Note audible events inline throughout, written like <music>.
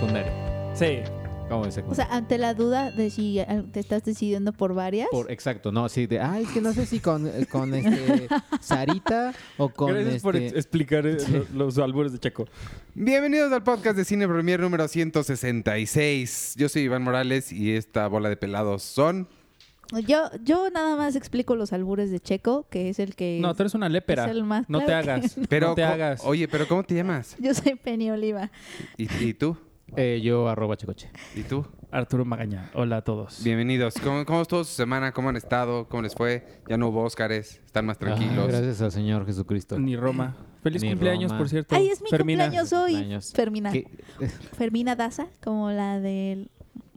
Secundaria. Sí. Como de O secundaria. sea, ante la duda de si te estás decidiendo por varias. Por, exacto, no, sí, de, ay, es que no sé si con, eh, con este, Sarita o con Gracias por este... ex- explicar eh, lo- los albures de Checo. Bienvenidos al podcast de Cine Premier número 166. Yo soy Iván Morales y esta bola de pelados son... Yo, yo nada más explico los albures de Checo, que es el que. No, tú eres una lépera. es el más- No te claro hagas. Pero, no te hagas. Oye, pero ¿cómo te llamas? Yo soy Penny Oliva. ¿Y, y tú? Eh, yo arroba checoche. ¿Y tú? Arturo Magaña. Hola a todos. Bienvenidos. ¿Cómo, ¿Cómo estuvo su semana? ¿Cómo han estado? ¿Cómo les fue? Ya no hubo Óscares. ¿Están más Ah, tranquilos? gracias al Señor Jesucristo. Ni Roma. Feliz Ni cumpleaños, Roma. por cierto. Ay, es mi Fermina. cumpleaños hoy. Cumpleaños. Fermina. ¿Qué- Fermina Daza, como la del,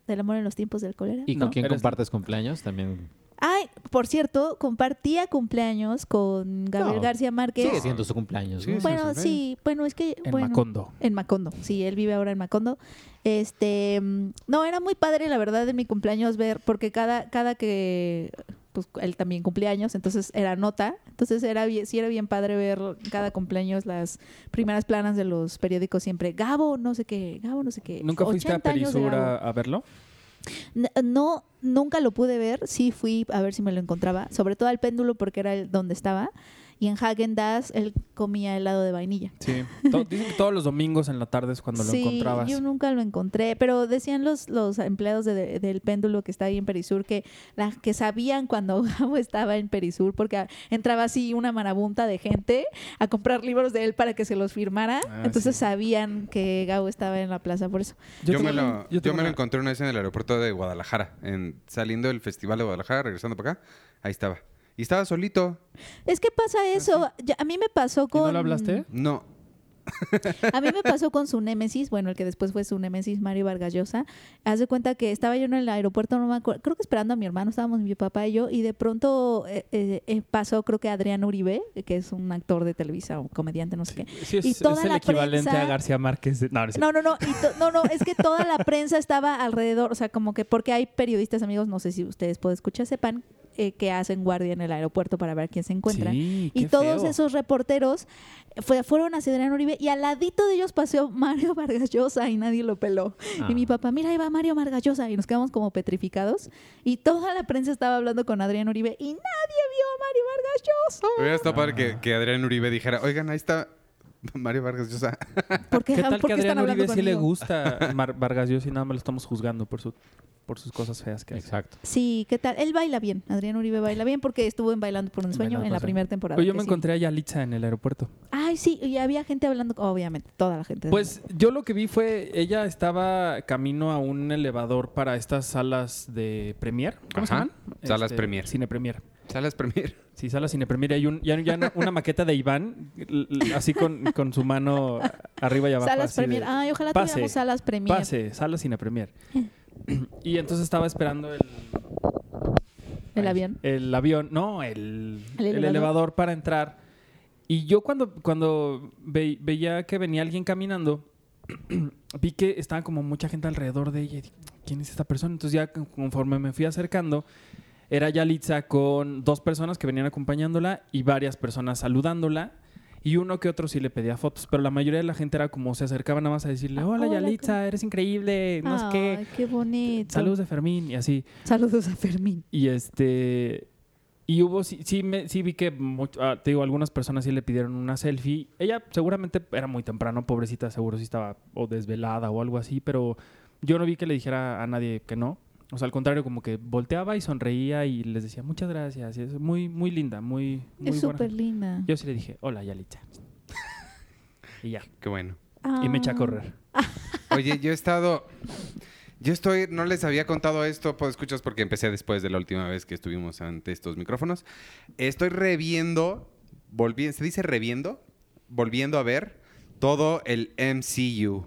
del amor en los tiempos del cólera. ¿Y con No, quién compartes cumpleaños? También Ay, por cierto, compartía cumpleaños con Gabriel No, García Márquez. sigue siendo su cumpleaños. Bueno, sí. sí, bueno, es que. En bueno, Macondo. En Macondo, sí, él vive ahora en Macondo. Este, mm, no, era muy padre, la verdad, en mi cumpleaños ver, porque cada, cada que, pues él también cumpleaños, entonces era nota, entonces era bien, sí era bien padre ver cada cumpleaños las primeras planas de los periódicos siempre, Gabo, no sé qué, Gabo, no sé qué. ¿Nunca fuiste a 80 años de Perisur a verlo? No, nunca lo pude ver. Sí fui a ver si me lo encontraba. Sobre todo al péndulo porque era el donde estaba. Y en Hagen Dazs él comía helado de vainilla. Sí. To- dicen que todos los domingos en la tarde es cuando lo sí, encontrabas. yo nunca lo encontré. Pero decían los, los empleados de- de- del péndulo que está ahí en Perisur que, la, que sabían cuando <laughs> Gabo estaba en Perisur porque entraba así una marabunta de gente a comprar libros de él para que se los firmara. Ah, Entonces sí. sabían que Gabo estaba en la plaza por eso. Yo, me lo, yo tengo me lo encontré una vez en el aeropuerto de Guadalajara. En, saliendo del Festival de Guadalajara, regresando para acá. Ahí estaba. Y estaba solito. Es que pasa eso. Ya- a mí me pasó ¿Y con... no le hablaste? No. <laughs> A mí me pasó con su némesis, bueno, el que después fue su némesis, Mario Vargas Llosa. Haz de cuenta que estaba yo en el aeropuerto, no me acuerdo, creo que esperando a mi hermano, estábamos mi papá y yo, y de pronto eh, eh, eh, pasó, creo que Adrián Uribe, que es un actor de Televisa o comediante, no sé qué. Sí, es, Y es toda el la equivalente prensa- a García Márquez. de- No, no, es No, no, no, y to- no, no, es que toda la prensa estaba alrededor, o sea, como que porque hay periodistas amigos, no sé si ustedes pueden escuchar, sepan, eh, que hacen guardia en el aeropuerto para ver quién se encuentra. Sí, Y todos feo. esos reporteros fue- fueron hacia Adrián Uribe y al ladito de ellos pasó Mario <laughs> Vargas Llosa y nadie lo peló. Ah. Y mi papá, mira, ahí va Mario Vargas Llosa y nos quedamos como petrificados. Y toda la prensa estaba hablando con Adrián Uribe y nadie vio a Mario Vargas Llosa. Hubiera estado padre que, que Adrián Uribe dijera, oigan, ahí está <laughs> Mario Vargas Llosa. <laughs> ¿Por qué, ¿Qué tal por que qué están Adrián Uribe sí le gusta Mar- Vargas Llosa y nada más lo estamos juzgando por, su, por sus cosas feas que hace? Exacto. Sí, ¿qué tal? Él baila bien. Adrián Uribe baila bien porque estuvo en Bailando por un sueño Bailando en la primera temporada. Oye, yo que me sí. encontré a Yalitza en el aeropuerto. Ay, sí, y había gente hablando, obviamente, toda la gente. Pues yo lo que vi fue, ella estaba camino a un elevador para estas salas de premier. ¿Cómo se Ajá, llaman? Este, salas premier. Cine premier. Salas Premier. Sí, salas cine premier. Y hay un, ya, ya una, una maqueta de Iván, así con, con su mano arriba y abajo. Salas así de, Premier. Ay, ojalá pase, tuviéramos salas Premier. Pase, sala cine premier. y entonces estaba esperando el, El Ay, avión. El avión, no, el, El el elevador. elevador. para entrar. Y yo cuando, cuando ve- veía que venía alguien caminando, <clears throat> vi que estaba como mucha gente alrededor de ella. y dije, ¿Quién es esta persona? Entonces ya con- conforme me fui acercando, era Yalitza con dos personas que venían acompañándola y varias personas saludándola. Y uno que otro sí le pedía fotos, pero la mayoría de la gente era como se acercaba nada más a decirle, hola, Hola, Yalitza, eres increíble, no sé. Ay, qué bonito. Saludos de Fermín y así. Saludos a Fermín. Y este. Y hubo, sí, sí, me- sí vi que, ah, te digo, algunas personas sí le pidieron una selfie. Ella seguramente era muy temprano, pobrecita, seguro sí estaba o desvelada o algo así, pero yo no vi que le dijera a nadie que no. O sea, al contrario, como que volteaba y sonreía y les decía muchas gracias. Y es muy, muy linda, muy, muy Es buena súper linda. Yo sí le dije, hola, Yalitza. <laughs> y ya. Qué bueno. Y me eché a Ah. correr. Oye, yo he estado... Yo estoy... No les había contado esto, pues escuchas, porque empecé después de la última vez que estuvimos ante estos micrófonos. Estoy reviendo... Volvi, ¿Se dice reviendo? Volviendo a ver todo el MCU.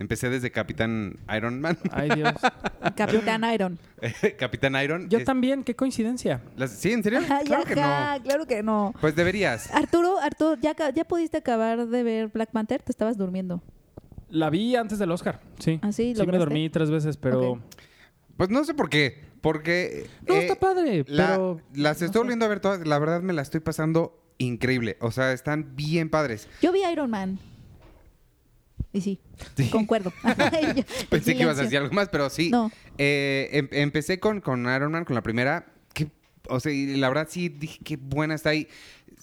Empecé desde Capitán Iron Man. Ay, Dios. <laughs> Capitán Iron. <laughs> Capitán Iron. Yo Es- también, qué coincidencia. las- ¿Sí, en serio? <laughs> Claro que no. claro que no. Pues deberías. Arturo, Arturo, ¿ya, ¿ya pudiste acabar de ver Black Panther? Te estabas durmiendo. La vi antes del Oscar, sí. ¿Ah, sí? Sí, me ¿Lograste? dormí tres veces, pero... Pues no sé por qué. Porque... No, eh, está padre, la- pero... las estoy volviendo a ver todas. La verdad me la estoy pasando increíble. O sea, están bien padres. Yo vi Iron Man. Y sí, Sí. concuerdo. Yo, <laughs> Pensé que <laughs> ibas a decir algo más, pero sí. No. Eh, em- empecé con, con Iron Man, con la primera. Que, o sea, y la verdad sí dije qué buena está ahí.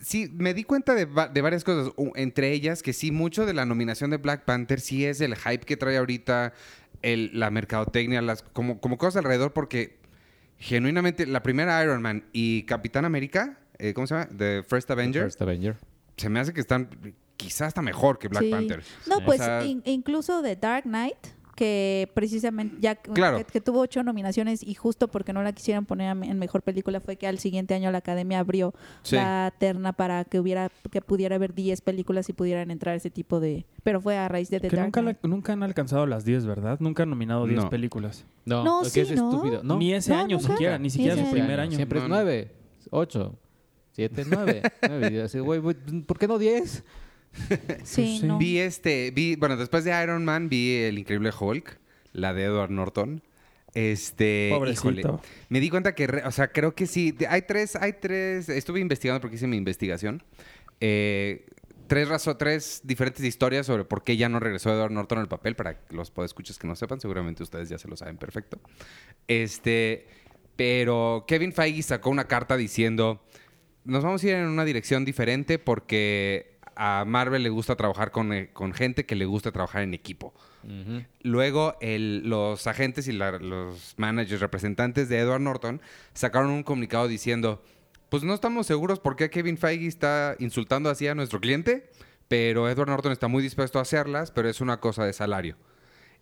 Sí, me di cuenta de, va- de varias cosas. Entre ellas, que sí, mucho de la nominación de Black Panther sí es el hype que trae ahorita, el, la mercadotecnia, las, como, como cosas alrededor, porque genuinamente la primera Iron Man y Capitán América, eh, ¿cómo se llama? The First Avenger, First Avenger. se me hace que están quizás hasta mejor que Black Sí. Panther. No, Sí. pues O sea- in- incluso de Dark Knight, que precisamente ya que- Claro. que, que tuvo ocho nominaciones y justo porque no la quisieran poner en mejor película fue que al siguiente año la Academia abrió Sí. la terna para que hubiera que pudiera haber 10 películas y pudieran entrar ese tipo de pero fue a raíz de The Que Dark nunca, la- Knight. nunca han alcanzado las 10, ¿verdad? Nunca han nominado 10 No. películas. No, No, que sí, es ¿no? estúpido. No, Ni ese No, año nunca. siquiera, ni siquiera su primer año. Siempre No, es no. nueve, ocho, siete, nueve. <laughs> nueve. Y yo así, güey, güey, ¿por qué no diez? <laughs> Sí, sí. no. Vi este, vi, bueno, después de Iron Man vi El Increíble Hulk, la de Edward Norton. Este, Pobrecito. híjole, me di cuenta que, re- o sea, creo que sí, hay tres, hay tres, estuve investigando porque hice mi investigación, eh, tres razo- tres diferentes historias sobre por qué ya no regresó Edward Norton al papel, para los podescuchas que no sepan, seguramente ustedes ya se lo saben perfecto. Este, pero Kevin Feige sacó una carta diciendo, nos vamos a ir en una dirección diferente porque a Marvel le gusta trabajar con, eh, con gente que le gusta trabajar en equipo. Luego, el- los agentes y la- los managers representantes de Edward Norton sacaron un comunicado diciendo, pues no estamos seguros por qué Kevin Feige está insultando así a nuestro cliente, pero Edward Norton está muy dispuesto a hacerlas, pero es una cosa de salario.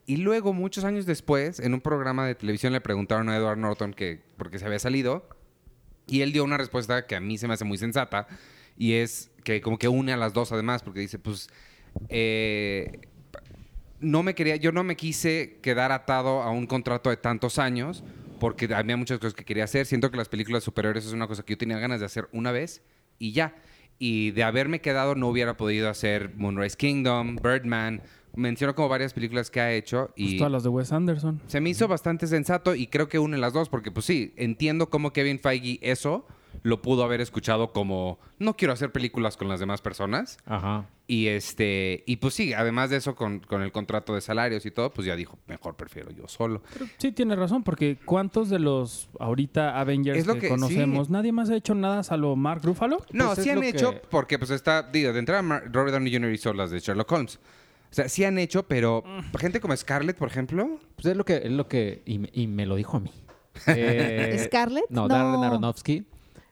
Y luego, muchos años después, en un programa de televisión le preguntaron a Edward Norton que por qué se había salido, y él dio una respuesta que a mí se me hace muy sensata, y es que como que une a las dos además, porque dice, pues, eh, no me quería, yo no me quise quedar atado a un contrato de tantos años, porque había muchas cosas que quería hacer. Siento que las películas superiores es una cosa que yo tenía ganas de hacer una vez y ya. Y de haberme quedado no hubiera podido hacer Moonrise Kingdom, Birdman. Menciono como varias películas que ha hecho Pues y todas las de Wes Anderson. se me hizo bastante sensato y creo que une las dos porque pues sí, entiendo cómo Kevin Feige eso lo pudo haber escuchado como no quiero hacer películas con las demás personas Ajá. y este y pues sí, además de eso con, con el contrato de salarios y todo, pues ya dijo, mejor prefiero yo solo. Sí, tiene razón, porque ¿cuántos de los ahorita Avengers Es lo que, que- conocemos, sí. nadie más ha hecho nada salvo Mark Ruffalo? No, Pues es sí han hecho que- porque pues está digo, de entrada Robert Downey Jr. hizo las de Sherlock Holmes. O sea, sí han hecho, pero Mm. gente como Scarlett, por ejemplo, Pues es lo que, es lo que, y, me- y me lo dijo a mí. <laughs> Eh, ¿Scarlett? No, Darren Aronofsky.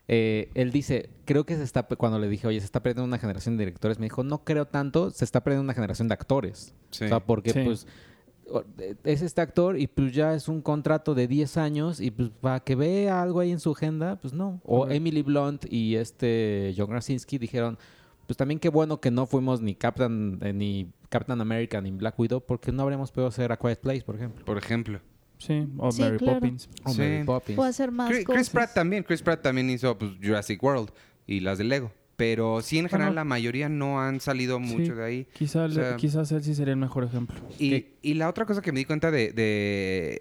Eh, él dice, creo que se está, cuando le dije, oye, se está perdiendo una generación de directores, me dijo, no creo tanto, se está perdiendo una generación de actores. Sí. O sea, porque Sí. pues o- es este actor y pues ya es un contrato de 10 años y pues para que vea algo ahí en su agenda, pues no. O. Emily Blunt y este John Krasinski dijeron, pues también qué bueno que no fuimos ni Captain, eh, ni Captain America ni Black Widow porque no habríamos podido hacer A Quiet Place, por ejemplo. por ejemplo. Sí, o Sí, Mary claro. Poppins. O Sí. Mary Poppins. Puedo hacer más Chris, cosas. Chris Pratt también, Chris Pratt también hizo pues, Jurassic World y las de Lego. Pero sí, en general, Bueno. la mayoría no han salido mucho Sí. de ahí. Quizá, O sea- quizás él sí sería el mejor ejemplo. Y, y la otra cosa que me di cuenta de, de,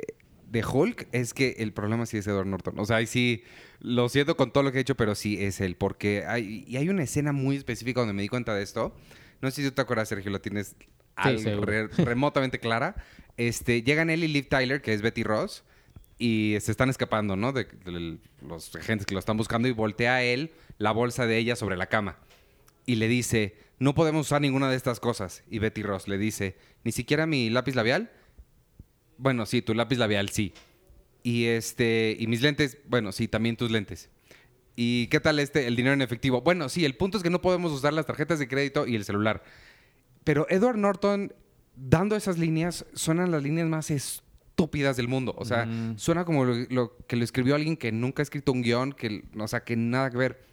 de Hulk es que el problema sí es Edward Norton. O sea, ahí sí, lo siento con todo lo que he hecho, pero sí es él. Porque hay, y hay una escena muy específica donde me di cuenta de esto. No sé si tú te acuerdas, Sergio, lo tienes re- remotamente clara. <laughs> Este, llegan él y Liv Tyler, que es Betty Ross, y se están escapando, ¿no? De, de los agentes que lo están buscando y voltea a él la bolsa de ella sobre la cama y le dice, no podemos usar ninguna de estas cosas. Y Betty Ross le dice, ni siquiera mi lápiz labial. Bueno, sí, tu lápiz labial, sí. Y este, y mis lentes, bueno, sí, también tus lentes. ¿Y qué tal este, el dinero en efectivo? Bueno, sí, el punto es que no podemos usar las tarjetas de crédito y el celular. Pero Edward Norton, dando esas líneas, suenan las líneas más estúpidas del mundo. O sea, Mm. suena como lo, lo que lo escribió alguien que nunca ha escrito un guion, que, o sea, que nada que ver.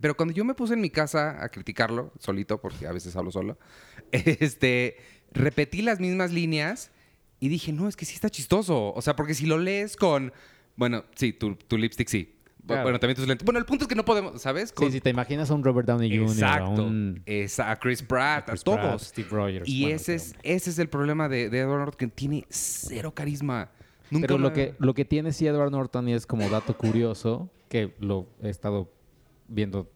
Pero cuando yo me puse en mi casa a criticarlo, solito, porque a veces hablo solo, <laughs> este, repetí las mismas líneas y dije, no, es que sí está chistoso. O sea, porque si lo lees con, bueno, sí, tu, tu lipstick sí. Claro. Bueno, también tus lentes. Bueno, el punto es que no podemos, ¿sabes? Sí, Con- si te imaginas a un Robert Downey Jr., a Exacto. un Esa- a Chris Pratt, a, Chris todos. Pratt, Steve Rogers. Y bueno, ese, es, ese es el problema de, de Edward Norton, que tiene cero carisma. Nunca Pero lo que, lo que tiene sí Edward Norton y es como dato curioso, que lo he estado viendo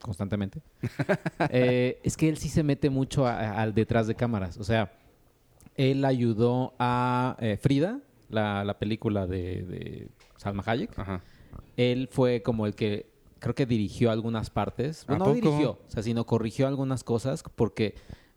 constantemente, <laughs> eh, es que él sí se mete mucho a- a- al detrás de cámaras. O sea, él ayudó a eh, Frida, la, la película de, de Salma Hayek. Ajá. Él fue como el que creo que dirigió algunas partes. ¿A Bueno, no poco? dirigió, o sea, sino corrigió algunas cosas porque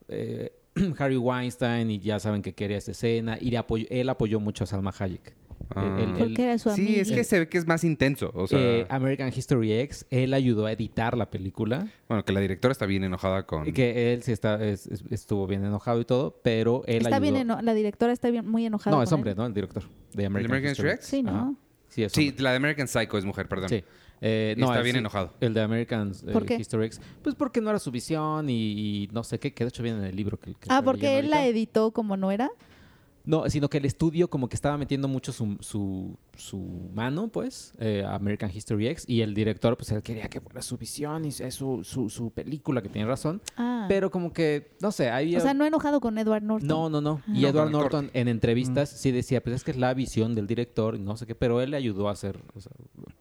eh, <clears throat> Harry Weinstein y ya saben que quería esa escena y le apoyó- él apoyó mucho a Salma Hayek. Ah. Él- él- Porque era su amigo. Sí, es que se ve que es más intenso. O sea, eh, American History X, él ayudó a editar la película. bueno, que la directora está bien enojada con... Y Que él sí está, es- es- estuvo bien enojado y todo, pero él Está ayudó. bien, eno- la directora está bien, muy enojada. No, es con hombre, él. ¿no? El director de American, American History History X? Sí, ¿no? Ajá. Sí, es Sí, hombre. la de American Psycho es mujer, perdón. Sí. Eh, no, está bien sí, enojado. El de American eh, ¿Por qué? History X. Pues porque no era su visión y, y no sé qué, que de hecho viene en el libro que, que Ah, porque él la editó como no era. No, sino que el estudio como que estaba metiendo mucho su, su, su mano, pues, eh, a American History X, y el director, pues, él quería que fuera su visión y su, su, su película, que tiene razón, Ah. pero como que, no sé, ahí... o sea, no enojado con Edward Norton. No, no, no. Ah. Y No, Edward Norton en entrevistas sí decía, pues es que es la visión del director y no sé qué, pero él le ayudó a hacer o sea,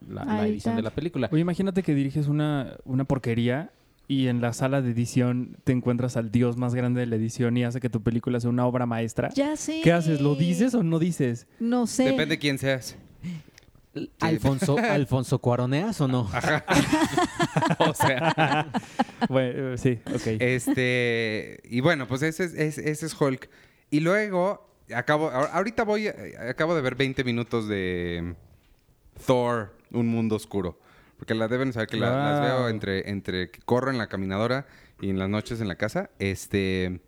la, la edición de la película. Oye, imagínate que diriges una, una porquería y en la sala de edición te encuentras al dios más grande de la edición y hace que tu película sea una obra maestra. Ya sé. ¿Qué haces? ¿Lo dices o no dices? No sé. Depende de quién seas. Alfonso, <laughs> Alfonso Cuaroneas o no? <laughs> O sea, <laughs> bueno, sí, ok. este... Y bueno, pues ese es, es- ese es Hulk. Y luego, acabo... ahor- Ahorita voy... eh, Acabo de ver 20 minutos de Thor, Un Mundo Oscuro. Porque la deben saber que la- las veo entre, entre que corro en la caminadora y en las noches en la casa. Este...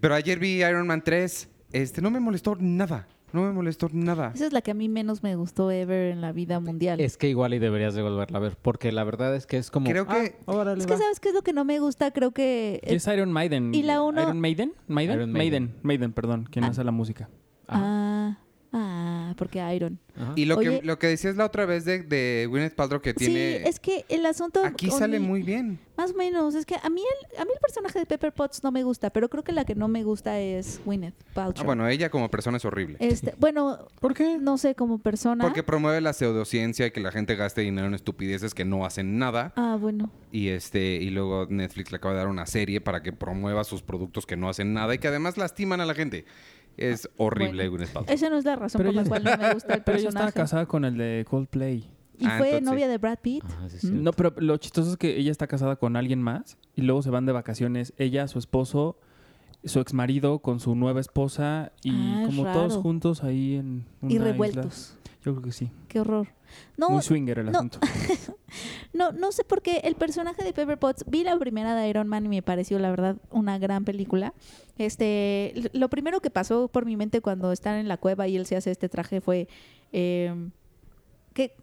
Pero ayer vi Iron Man 3. Este, no me molestó nada. No me molestó nada. Esa es la que a mí menos me gustó ever en la vida mundial. Es que igual y deberías de volverla a ver, porque la verdad es que es como... Creo que- ah, órale, Es que va. ¿sabes qué es lo que no me gusta? Creo que... ¿Quién es Iron Maiden? y la uno- ¿Iron Maiden? ¿Maiden? Iron Maiden. Maiden. Maiden, perdón. ¿Quién hace la música? Ajá, Ah, ah, porque Iron. ajá. Y lo Oye- que, lo que decías la otra vez de, de Gwyneth Paltrow que tiene... Sí, es que el asunto... Aquí sale mi- muy bien. Más o menos. Es que a mí, el, a mí el personaje de Pepper Potts no me gusta, pero creo que la que no me gusta es Gwyneth Paltrow. Ah, bueno, ella como persona es horrible. Este, bueno, ¿Por qué? no sé, como persona... Porque promueve la pseudociencia y que la gente gaste dinero en estupideces que no hacen nada. Ah, bueno. Y este y luego Netflix le acaba de dar una serie para que promueva sus productos que no hacen nada y que además lastiman a la gente. Es horrible, Bueno. Gwyneth Paltrow. Esa no es la razón Pero por la cual no me gusta el Pero ella estaba personaje. casada con el de Coldplay. Y Ah, fue entonces novia sí. de Brad Pitt. Mm. sí. No, pero lo chistoso es que ella está casada con alguien más y luego se van de vacaciones. Ella, su esposo, su ex marido con su nueva esposa y Ah, como raro. todos juntos ahí en una y isla. revueltos. Yo creo que sí. Qué horror. No, Muy swinger el no. asunto. <laughs> no, no sé por qué el personaje de Pepper Potts, vi la primera de Iron Man y me pareció, la verdad, una gran película. Este, lo primero que pasó por mi mente cuando están en la cueva y él se hace este traje fue eh, que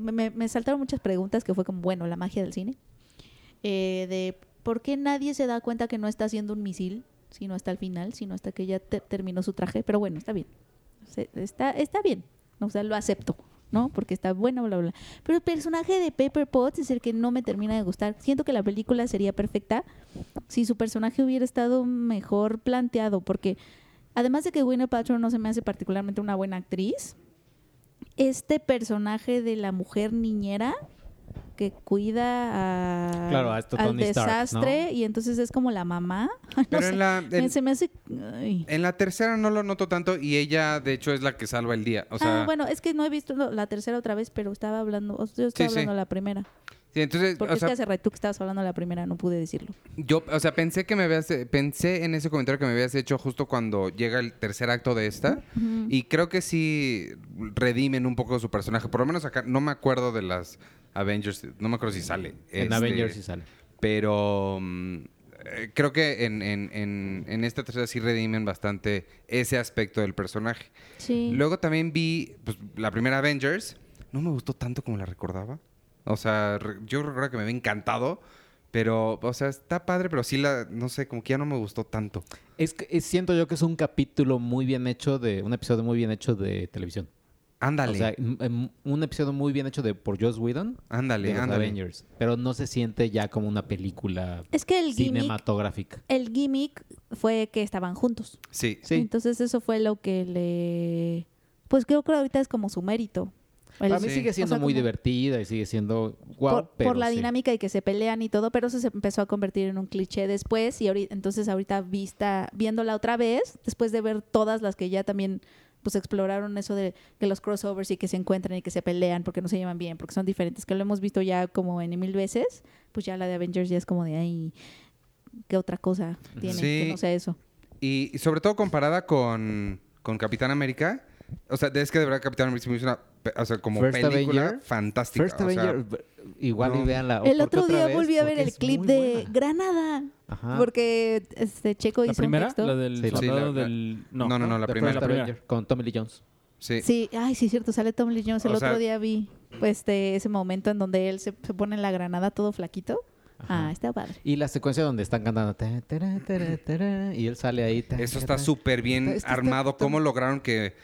me- me, me saltaron muchas preguntas que fue como, bueno, la magia del cine. Eh, de por qué nadie se da cuenta que no está haciendo un misil, sino hasta el final, sino hasta que ya te- terminó su traje. Pero bueno, está bien. Está, está bien. O sea, lo acepto, ¿no? Porque está bueno, bla, bla. Pero el personaje de Pepper Potts es el que no me termina de gustar. Siento que la película sería perfecta si su personaje hubiera estado mejor planteado, porque además de que Gwyneth Paltrow no se me hace particularmente una buena actriz, este personaje de la mujer niñera que cuida a, Claro, a esto al Tony Stark, desastre y entonces es como la mamá. <laughs> No Pero sé, en la, en, me- se me hace... ay. en la tercera no lo noto tanto y ella, de hecho, es la que salva el día. O sea, ah, bueno, es que no he visto la tercera otra vez, pero estaba hablando, yo estaba Sí, hablando la primera. Sí, entonces, Porque o es sea, que hace rato que estabas hablando de la primera, no pude decirlo. yo, o sea, pensé que me habías, pensé en ese comentario que me habías hecho justo cuando llega el tercer acto de esta. Y creo que sí redimen un poco su personaje. Por lo menos acá, no me acuerdo de las Avengers, no me acuerdo si sale. En Este, Avengers sí sale. Pero mm, eh, creo que en, en, en, en esta tercera sí redimen bastante ese aspecto del personaje. Sí. Luego también vi pues, la primera Avengers. No me gustó tanto como la recordaba. O sea, yo recuerdo que me había encantado. Pero, o sea, está padre, pero sí la, no sé, como que ya no me gustó tanto. Es que es- siento yo que es un capítulo muy bien hecho de... Un episodio muy bien hecho de televisión. Ándale, O sea, un episodio muy bien hecho de por Joss Whedon ándale, de los ándale. Avengers. Pero no se siente ya como una película Es que el gimmick, cinematográfica. el gimmick fue que estaban juntos. Sí. Sí. Entonces eso fue lo que le... Pues creo que ahorita es como su mérito. El- Para mí Sí. sigue siendo o sea, muy como- divertida y sigue siendo guau, por, pero por la sí. dinámica y que se pelean y todo, pero eso se empezó a convertir en un cliché después y ahorita, entonces ahorita vista, viéndola otra vez, después de ver todas las que ya también pues exploraron eso de que los crossovers y que se encuentran y que se pelean porque no se llevan bien, porque son diferentes, que lo hemos visto ya como en mil veces, pues ya la de Avengers ya es como de ahí, ¿qué otra cosa tiene Sí. que no sea eso? Y, y sobre todo comparada con, con Capitán América. O sea, es que de verdad Capitán América se me hizo una... O sea, como First película Avenger. fantástica. First o sea, Avenger, igual no. y veanla. El otro día volví a ver el clip de Granada, Ajá. porque este Checo ¿La hizo primera? un texto. La del Sí, la- soldado la- la- del... no, no, no, la primera. First La primera. Avenger, con Tommy Lee Jones. sí. Sí, ay, sí, cierto, sale Tom Lee Jones. El O otro sea- día vi pues, este, ese momento en donde él se, se pone en la granada todo flaquito. Ajá. Ah, está padre. Y la secuencia donde están cantando ta, y él sale ahí. ta, Eso está súper bien Está- está- armado. está- ¿Cómo lograron que,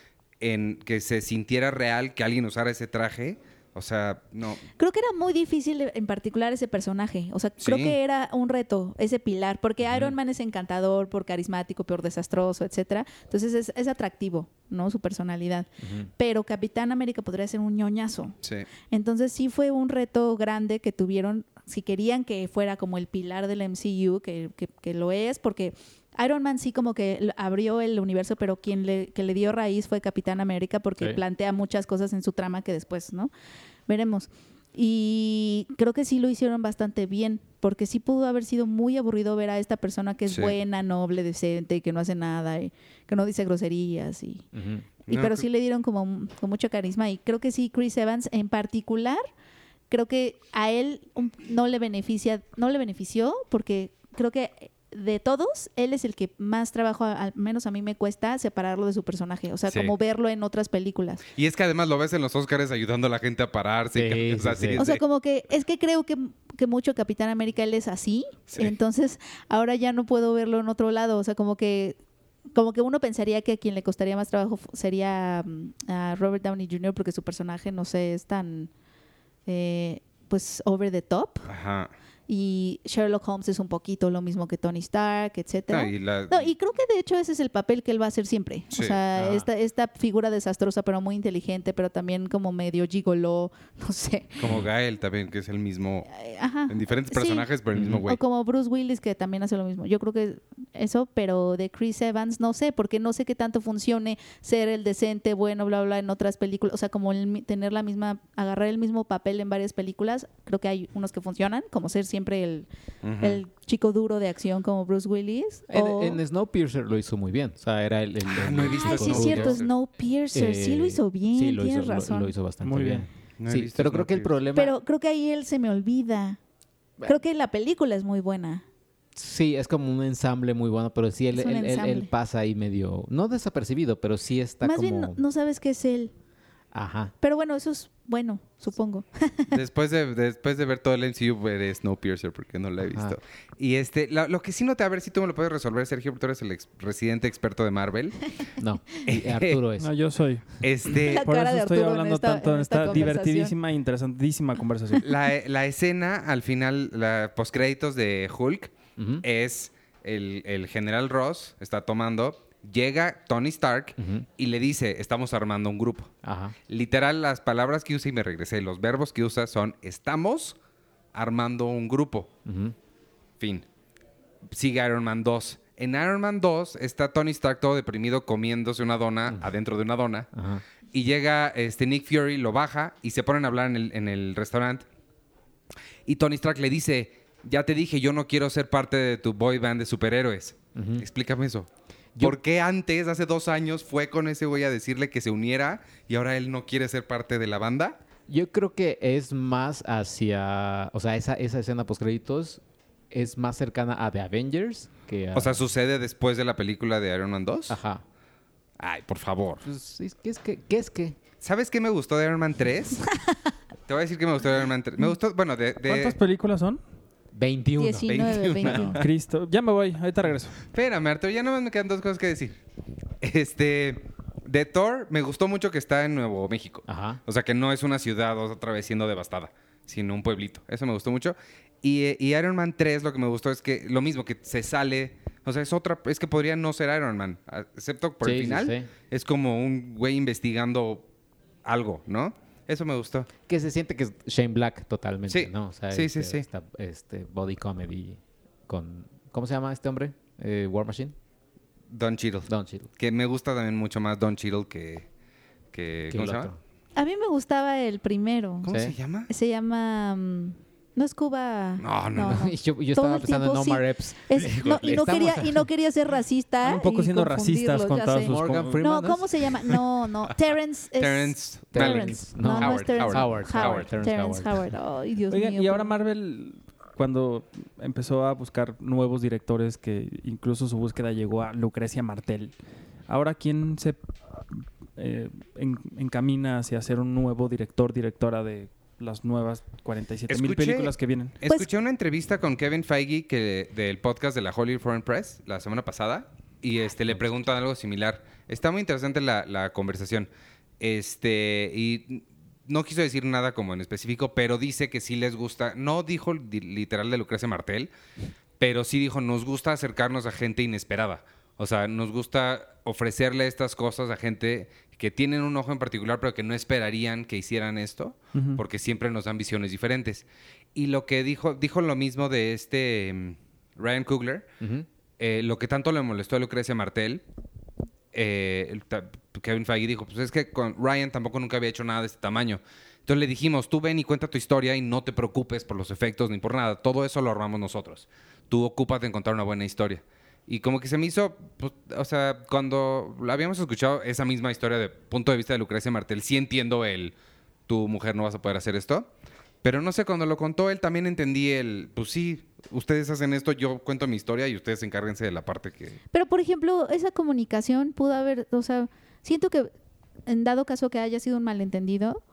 en, que se sintiera real que alguien usara ese traje? O sea, no. Creo que era muy difícil en particular ese personaje. O sea, creo que era un reto, ese pilar, porque Iron Man es encantador, por carismático, por desastroso, etcétera. Entonces es, es atractivo, ¿no? Su personalidad. Pero Capitán América podría ser un ñoñazo. Sí. Entonces sí fue un reto grande que tuvieron, si querían que fuera como el pilar del MCU, que, que- que lo es, porque Iron Man sí como que abrió el universo, pero quien le, que le dio raíz fue Capitán América, porque Sí. plantea muchas cosas en su trama que después, ¿no? Veremos. Y creo que sí lo hicieron bastante bien, porque sí pudo haber sido muy aburrido ver a esta persona que es Sí. buena, noble, decente, que no hace nada, y que no dice groserías y, Ujú. y No, pero sí le dieron como con mucho carisma y creo que sí Chris Evans en particular creo que a él no le beneficia no le benefició porque creo que de todos él es el que más trabajo al menos a mí me cuesta separarlo de su personaje o sea Sí. como verlo en otras películas Y es que además lo ves en los Oscars ayudando a la gente a pararse. Sí, que- o sea, sí, sí. sí, o sea sí. como que es que creo que, que mucho Capitán América él es así Sí. entonces ahora ya no puedo verlo en otro lado o sea como que como que uno pensaría que a quien le costaría más trabajo sería mm, a Robert Downey Jr. porque su personaje, no sé, es tan, eh, pues, over the top. Ajá. Y Sherlock Holmes es un poquito lo mismo que Tony Stark, etcétera. No, y la- No, y creo que de hecho ese es el papel que él va a hacer siempre. Sí. O sea, Ajá. esta, esta figura desastrosa, pero muy inteligente, pero también como medio gigolo, <laughs> no sé. Como Gael también, que es el mismo. Eh, Ajá. En diferentes Sí. personajes, pero el mismo güey. O como Bruce Willis, que también hace lo mismo. Yo creo que eso, pero de Chris Evans no sé, porque no sé qué tanto funcione ser el decente, bueno, bla, bla, en otras películas. O sea, como el tener la misma, agarrar el mismo papel en varias películas. Creo que hay unos que funcionan, como ser siempre el, Ujú. el chico duro de acción como Bruce Willis. En, o- en Snowpiercer lo hizo muy bien. O sea, era el. el- Ah, el- no he visto Ay, sí, es cierto, Snowpiercer. sí lo Eh, hizo bien, sí, lo tienes hizo, lo- razón. Lo, hizo bastante Muy bien. bien. No sí, pero creo que el problema. Pero creo que ahí él se me olvida. Creo que la película es muy buena. Sí, es como un ensamble muy bueno, pero sí, él, él- él- él pasa ahí medio. No desapercibido, pero sí está Más como. bien no, no sabes qué es él. Ajá. Pero bueno, eso es bueno, supongo. <laughs> Después de, después de ver todo el MCU, veré Snowpiercer porque no lo he Ajá. visto. Y este, lo, lo que sí noté, a ver si tú me lo puedes resolver, Sergio, tú eres el ex- residente experto de Marvel. <laughs> No. <laughs> Arturo es. No, yo soy. Este, La Por cara eso de estoy hablando esta- tanto en esta divertidísima e interesantísima conversación. la, la escena al final, la postcréditos de Hulk, es el, el general Ross, está tomando, llega Tony Stark y le dice, estamos armando un grupo. Ajá. Literal, las palabras que usa y me regresé, los verbos que usa son, estamos armando un grupo. Fin. Sigue Iron Man 2. En Iron Man 2 está Tony Stark todo deprimido comiéndose una dona adentro de una dona. Y llega este Nick Fury, lo baja y se ponen a hablar en el, en el restaurante. Y Tony Stark le dice, ya te dije, yo no quiero ser parte de tu boy band de superhéroes. Explícame eso. Yo- ¿Por qué antes, hace dos años, fue con ese güey a decirle que se uniera y ahora él no quiere ser parte de la banda? Yo creo que es más hacia. O sea, esa, esa escena post créditos es más cercana a The Avengers que a. O sea, sucede después de la película de Iron Man 2. Ajá. Ay, por favor. Pues, es- ¿qué es que? ¿Qué es que? ¿Sabes qué me gustó de Iron Man 3? <laughs> Te voy a decir que me gustó de Iron Man 3. Me gustó, bueno, de... de- ¿Cuántas películas son? 21. 19, 21. 21. Cristo. Ya me voy, ahorita regreso. Espérame, Arturo, ya nomás me quedan dos cosas que decir. Este... De Thor, me gustó mucho que está en Nuevo México. Ajá. O sea, que no es una ciudad otra vez siendo devastada, sino un pueblito. Eso me gustó mucho. Y, eh, y Iron Man 3, lo que me gustó es que lo mismo, que se sale... O sea, es otra... Es que podría no ser Iron Man, excepto por Sí, el sí, final. sí. Es como un güey investigando algo, ¿no? Eso me gustó. Que se siente que es Shane Black totalmente, Sí. ¿no? O sea, Sí, este, sí, sí. esta- este body comedy con... ¿Cómo se llama este hombre? Eh, War Machine. Don Cheadle. Don Cheadle. Que me gusta también mucho más Don Cheadle que... ¿Cómo se llama? A mí me gustaba el primero. ¿Cómo Sí. se llama? Se llama... mm, no es Cuba. No, no, Y <laughs> yo, yo estaba pensando en Omar sí. Epps. Es- <laughs> no, y, no quería, y no quería ser racista. Están un poco siendo racistas con todas sé. sus Morgan Freeman. No, ¿cómo se llama? No, no. <laughs> Terrence. es- Terrence Terrence. No, No, no, Howard, es Terrence. Howard, Howard. Howard, Terrence Terrence Howard. Howard. Ay, Dios Oigan, mío. y ahora Marvel, cuando empezó a buscar nuevos directores, que incluso su búsqueda llegó a Lucrecia Martel, ahora quién se eh, en- encamina hacia ser un nuevo director, directora de las nuevas 47 mil películas que vienen? Pues- Escuché una entrevista con Kevin Feige que, del podcast de la Hollywood Foreign Press la semana pasada y este le preguntan algo similar. Está muy interesante la, la conversación. Este, y no quiso decir nada como en específico, pero dice que sí les gusta. No dijo di- literal de Lucrecia Martel, pero sí dijo, nos gusta acercarnos a gente inesperada. O sea, nos gusta ofrecerle estas cosas a gente que tienen un ojo en particular, pero que no esperarían que hicieran esto, porque siempre nos dan visiones diferentes. Y lo que dijo, dijo lo mismo de este mm, Ryan Coogler, eh, lo que tanto le molestó a Lucrecia Martel, eh, Kevin Feige dijo, pues es que con Ryan tampoco nunca había hecho nada de este tamaño. Entonces le dijimos, tú ven y cuenta tu historia y no te preocupes por los efectos ni por nada. Todo eso lo armamos nosotros. Tú ocúpate en contar una buena historia. Y como que se me hizo, pues, o sea, cuando habíamos escuchado esa misma historia de punto de vista de Lucrecia Martel, sí entiendo el, tu mujer no vas a poder hacer esto. Pero no sé, cuando lo contó él también entendí el, pues sí, ustedes hacen esto, yo cuento mi historia y ustedes encárguense de la parte que... Pero, por ejemplo, esa comunicación pudo haber, o sea, siento que en dado caso que haya sido un malentendido,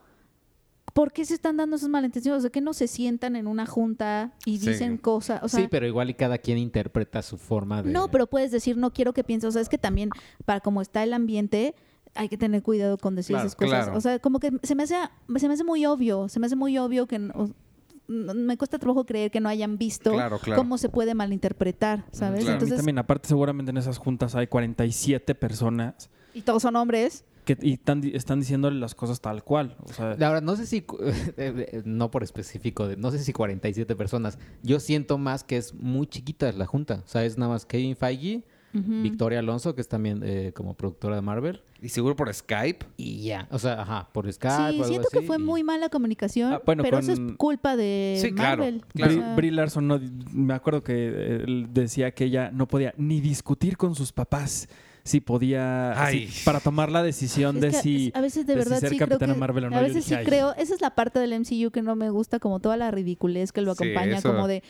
¿por qué se están dando esos malentendidos? O sea, que no se sientan en una junta y Sí. dicen cosas, o sea, sí, pero igual y cada quien interpreta su forma de... no, pero puedes decir, no quiero que pienses, o sea, es que también, para como está el ambiente, hay que tener cuidado con decir Claro, esas cosas. claro. O sea, como que se me hace, se me hace muy obvio, se me hace muy obvio que... no- no- me cuesta trabajo creer que no hayan visto Claro, claro. cómo se puede malinterpretar, ¿sabes? Claro. A mí Entonces, también, aparte, seguramente en esas juntas hay 47 personas y todos son hombres. Que y están, di- están diciéndole las cosas tal cual. O sea, Ahora, no sé si, cu- <laughs> eh, no por específico, de- no sé si 47 personas. Yo siento más que es muy chiquita la junta. O sea, es nada más Kevin Feige. Victoria Alonso, que es también eh, como productora de Marvel, Y seguro por Skype. y ya. O sea, ajá, por Skype. o Sí, algo siento que fue y- muy mala comunicación, Ah, bueno, pero eso es culpa de Sí, claro, Marvel. claro. O Brie, sea, Brie Larson no, me acuerdo que eh, él decía que ella no podía ni discutir con sus papás si podía Ay. si- para tomar la decisión es de que si a veces de de si verdad ser sí creo Capitana que Marvel o no. a veces dije, sí "Ay". creo, esa es la parte del MCU que no me gusta, como toda la ridiculez que lo Sí, acompaña, eso. como de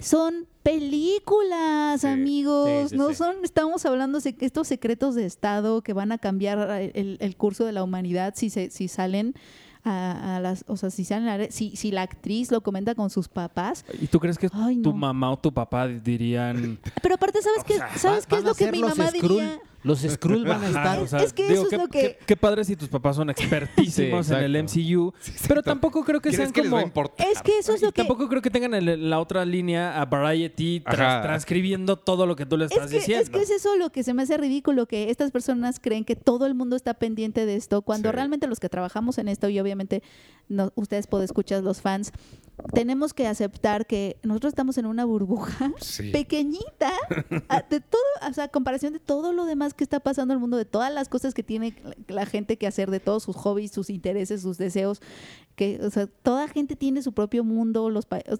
son películas, Sí. amigos, Sí, sí, no sí. son, estamos hablando de estos secretos de Estado que van a cambiar el, el curso de la humanidad si se, si salen a, a las, o sea, si salen la- si, si la actriz lo comenta con sus papás, ¿Y tú crees que Ay, tu mamá o tu papá dirían pero aparte sabes qué, sabes qué es lo que mi mamá diría. Los Skrull van a estar. o sea, Es que digo, eso es qué, lo que- qué- qué padre si tus papás son expertísimos Sí, en el. MCU, pero tampoco creo que ¿Crees sean que les va a como? Es que eso es y lo que tampoco creo que tengan el- la otra línea a Variety tras- transcribiendo todo lo que tú le estás Es que, diciendo. es que es eso lo que se me hace ridículo, que estas personas creen que todo el mundo está pendiente de esto, cuando Sí. realmente los que trabajamos en esto y obviamente no, ustedes pueden escuchar los fans, tenemos que aceptar que nosotros estamos en una burbuja <laughs> Sí. pequeñita a- de todo, o sea, a comparación de todo lo demás que está pasando en el mundo, de todas las cosas que tiene la, gente que hacer, de todos sus hobbies, sus intereses, sus deseos, que, o sea, toda gente tiene su propio mundo, los pa- o-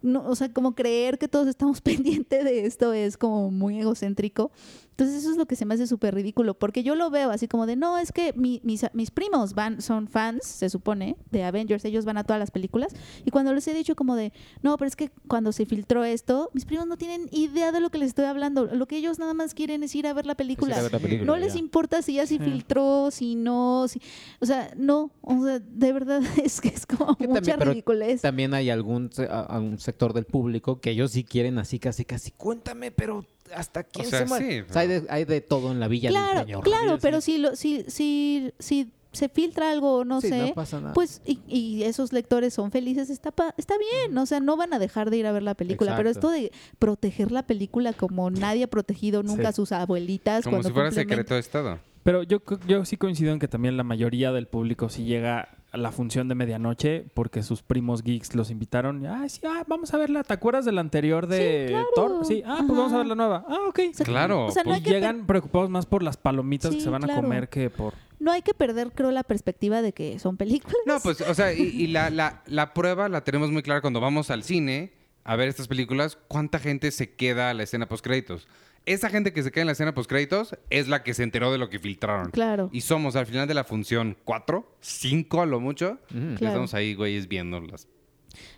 no, o sea, como creer que todos estamos <laughs> pendientes de esto es como muy egocéntrico. Entonces eso es lo que se me hace súper ridículo, porque yo lo veo así como de, no, es que mi- mis, mis primos van, son fans, se supone, de Avengers, ellos van a todas las películas, y cuando les he dicho como de, no, pero es que cuando se filtró esto, mis primos no tienen idea de lo que les estoy hablando, lo que ellos nada más quieren es ir a ver la película. ver la película, no les ya. importa si ya se Sí. filtró, si no, si, o sea, no, o sea, de verdad <laughs> es que es como Que mucha también- ridiculez. También hay algún, algún sector del público que ellos sí quieren así, casi, casi, cuéntame, pero ¿hasta quién sea, se muere? sí, O sea, hay, de, hay de todo en la villa Claro, del señor. claro, pero si, lo, si, si, si se filtra algo, no Sí, sé, no pasa nada. pues y, y esos lectores son felices, está, pa- está bien, o sea, no van a dejar de ir a ver la película, pero esto de proteger la película como nadie ha protegido nunca Sí. a sus abuelitas Como cuando si fuera secreto de Estado. Pero yo, yo sí coincido en que también la mayoría del público sí llega la función de medianoche porque sus primos geeks los invitaron. Ay, sí, ah, vamos a verla. ¿Te acuerdas de la anterior de Sí, claro. Thor? Sí, ah, pues vamos a ver la nueva. Ah, ok. O sea, Claro, o sea, no, Pues que llegan preocupados más por las palomitas que se van a comer que por... no hay que perder, creo, la perspectiva de que son películas. No, pues, o sea, y, y la, la- la prueba la tenemos muy clara cuando vamos al cine a ver estas películas, cuánta gente se queda a la escena post-créditos. Esa gente que se queda en la escena post-créditos es la que se enteró de lo que filtraron. Claro. Y somos al final de la función cuatro, cinco a lo mucho. Claro. Estamos ahí, güeyes, viéndolas.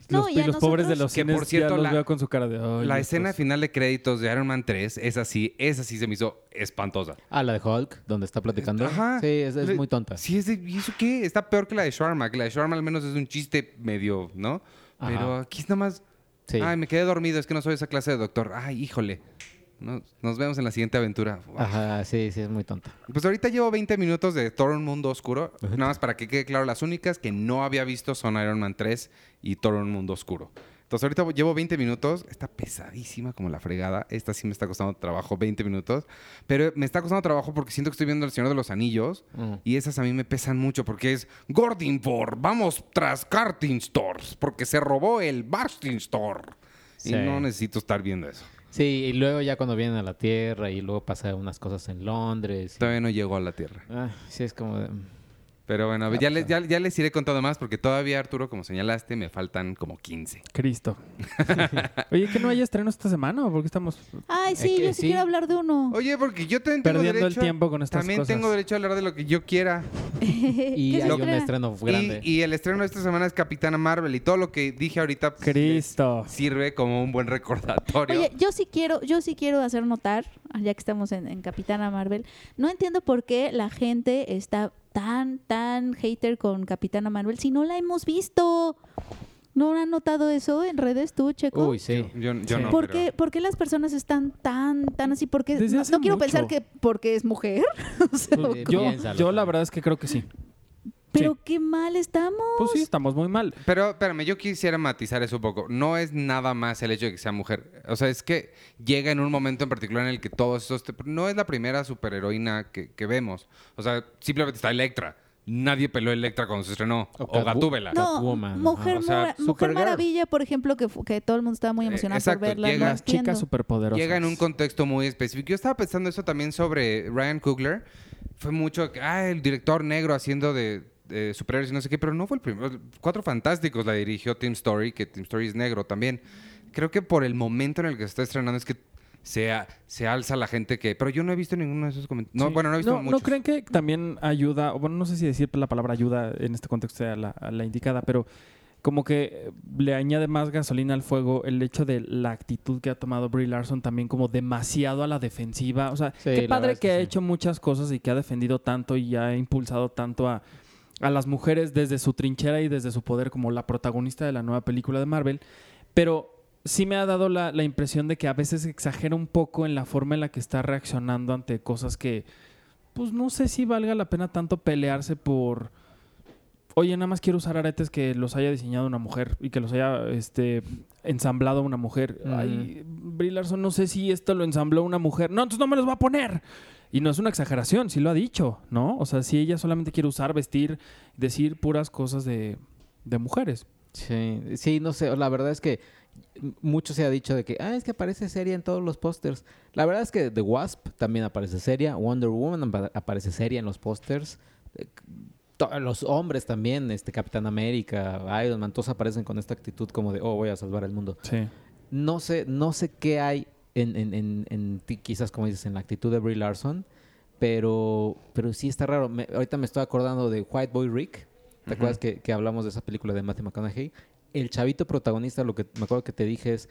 No, los y a los pobres de nosotros- los Que, cines por cierto, ya los la- veo con su cara de... "Ay, la estos". escena final de créditos de Iron Man 3, esa sí, esa sí se me hizo espantosa. Ah, la de Hulk, donde está platicando. Ajá. Sí, es, es Le- muy tonta. Sí, es de, ¿y eso qué? Está peor que la de Shawarma, que la de Shawarma al menos es un chiste medio, ¿no? Ajá. Pero aquí es nada más... Sí. Ay, me quedé dormido, es que no soy esa clase de doctor. Ay, híjole. Nos, nos vemos en la siguiente aventura. Ajá, sí, sí, es muy tonta. Pues ahorita llevo 20 minutos de Thor Un Mundo Oscuro. Nada más para que quede claro, las únicas que no había visto son Iron Man 3 y Thor Un Mundo Oscuro. Entonces ahorita llevo 20 minutos. Está pesadísima como la fregada. Esta sí me está costando trabajo, 20 minutos. Pero me está costando trabajo porque siento que estoy viendo El Señor de los Anillos. Mm. Y esas a mí me pesan mucho porque es Gordinfor, vamos tras Karting Stores, porque se robó el Barsting Store. Sí. Y no necesito estar viendo eso. Sí, y luego ya cuando vienen a la Tierra y luego pasa unas cosas en Londres. y- Todavía no llegó a la Tierra. Ah, sí, es como... de- Pero bueno, Ah, ya, les, ya, ya les iré contando más porque todavía, Arturo, como señalaste, me faltan como 15. Cristo. <laughs> Oye, ¿que no hay estreno esta semana? ¿O por qué estamos Ay, sí, que yo sí, sí. quiero hablar de uno. Oye, porque yo también tengo perdiendo derecho... el tiempo con estas también cosas? tengo derecho a hablar de lo que yo quiera. <laughs> Y ¿Qué se hay un estreno grande. Y, y el estreno de esta semana es Capitana Marvel y todo lo que dije ahorita pues, Cristo. sirve como un buen recordatorio. Oye, yo sí quiero, yo sí quiero hacer notar, ya que estamos en, en Capitana Marvel, no entiendo por qué la gente está tan, tan hater con Capitana Marvel si no la hemos visto. ¿No han notado eso en redes tú, Checo? Uy, sí. yo, yo Sí. no. ¿Por, pero- qué, por qué las personas están tan, tan así? Porque no, quiero mucho. pensar que porque es mujer. <laughs> o sea, Yo, yo la verdad es que creo que sí. Pero sí. qué mal estamos. Pues sí, estamos muy mal. Pero espérame, yo quisiera matizar eso un poco. No es nada más el hecho de que sea mujer. O sea, es que llega en un momento en particular en el que todos esos... te- No es la primera superheroína que, que vemos. O sea, simplemente está Electra. Nadie peló Electra cuando se estrenó. O O, Gatúbela. No, Catwoman, Mujer. O sea, Mujer. Maravilla, por ejemplo, que, que todo el mundo estaba muy Eh, emocionado exacto, por verla. llega- Las entiendo. chicas superpoderosas. Llega en un contexto muy específico. Yo estaba pensando eso también sobre Ryan Coogler. Fue mucho que, ah, el director negro haciendo de, superhéroes y no sé qué, pero no fue el primero. Cuatro Fantásticos la dirigió Tim Story, que Tim Story es negro también. Creo que por el momento en el que se está estrenando es que se, a- se alza la gente que... Pero yo no he visto ninguno de esos comentarios. No, Sí. bueno, no he visto ¿No, muchos. ¿No creen que también ayuda, o bueno, no sé si decir la palabra ayuda en este contexto sea la, la indicada, pero como que le añade más gasolina al fuego el hecho de la actitud que ha tomado Brie Larson también como demasiado a la defensiva. O sea, Sí, qué padre es que, que ha hecho muchas cosas y que ha defendido tanto y ha impulsado tanto a, a las mujeres desde su trinchera y desde su poder como la protagonista de la nueva película de Marvel. Pero sí me ha dado la, la impresión de que a veces exagera un poco en la forma en la que está reaccionando ante cosas que, pues no sé si valga la pena tanto pelearse por, oye, nada más quiero usar aretes que los haya diseñado una mujer y que los haya este, ensamblado una mujer. Ay, Brie Larson, no sé si esto lo ensambló una mujer. No, entonces no me los va a poner. Y no es una exageración, sí lo ha dicho, ¿no? O sea, si ella solamente quiere usar, vestir, decir puras cosas de, de mujeres. Sí, sí, no sé. La verdad es que mucho se ha dicho de que, ah, es que aparece seria en todos los pósters. La verdad es que The Wasp también aparece seria. Wonder Woman apa- aparece seria en los pósters. Eh, Los hombres también, este Capitán América, Iron Man, todos aparecen con esta actitud como de, oh, voy a salvar el mundo. Sí. No sé, no sé qué hay en, en, en, en ti, quizás como dices, en la actitud de Brie Larson, pero, pero sí está raro. Me- ahorita me estoy acordando de White Boy Rick. ¿Te acuerdas que, que hablamos de esa película de Matthew McConaughey? El chavito protagonista, lo que me acuerdo que te dije es,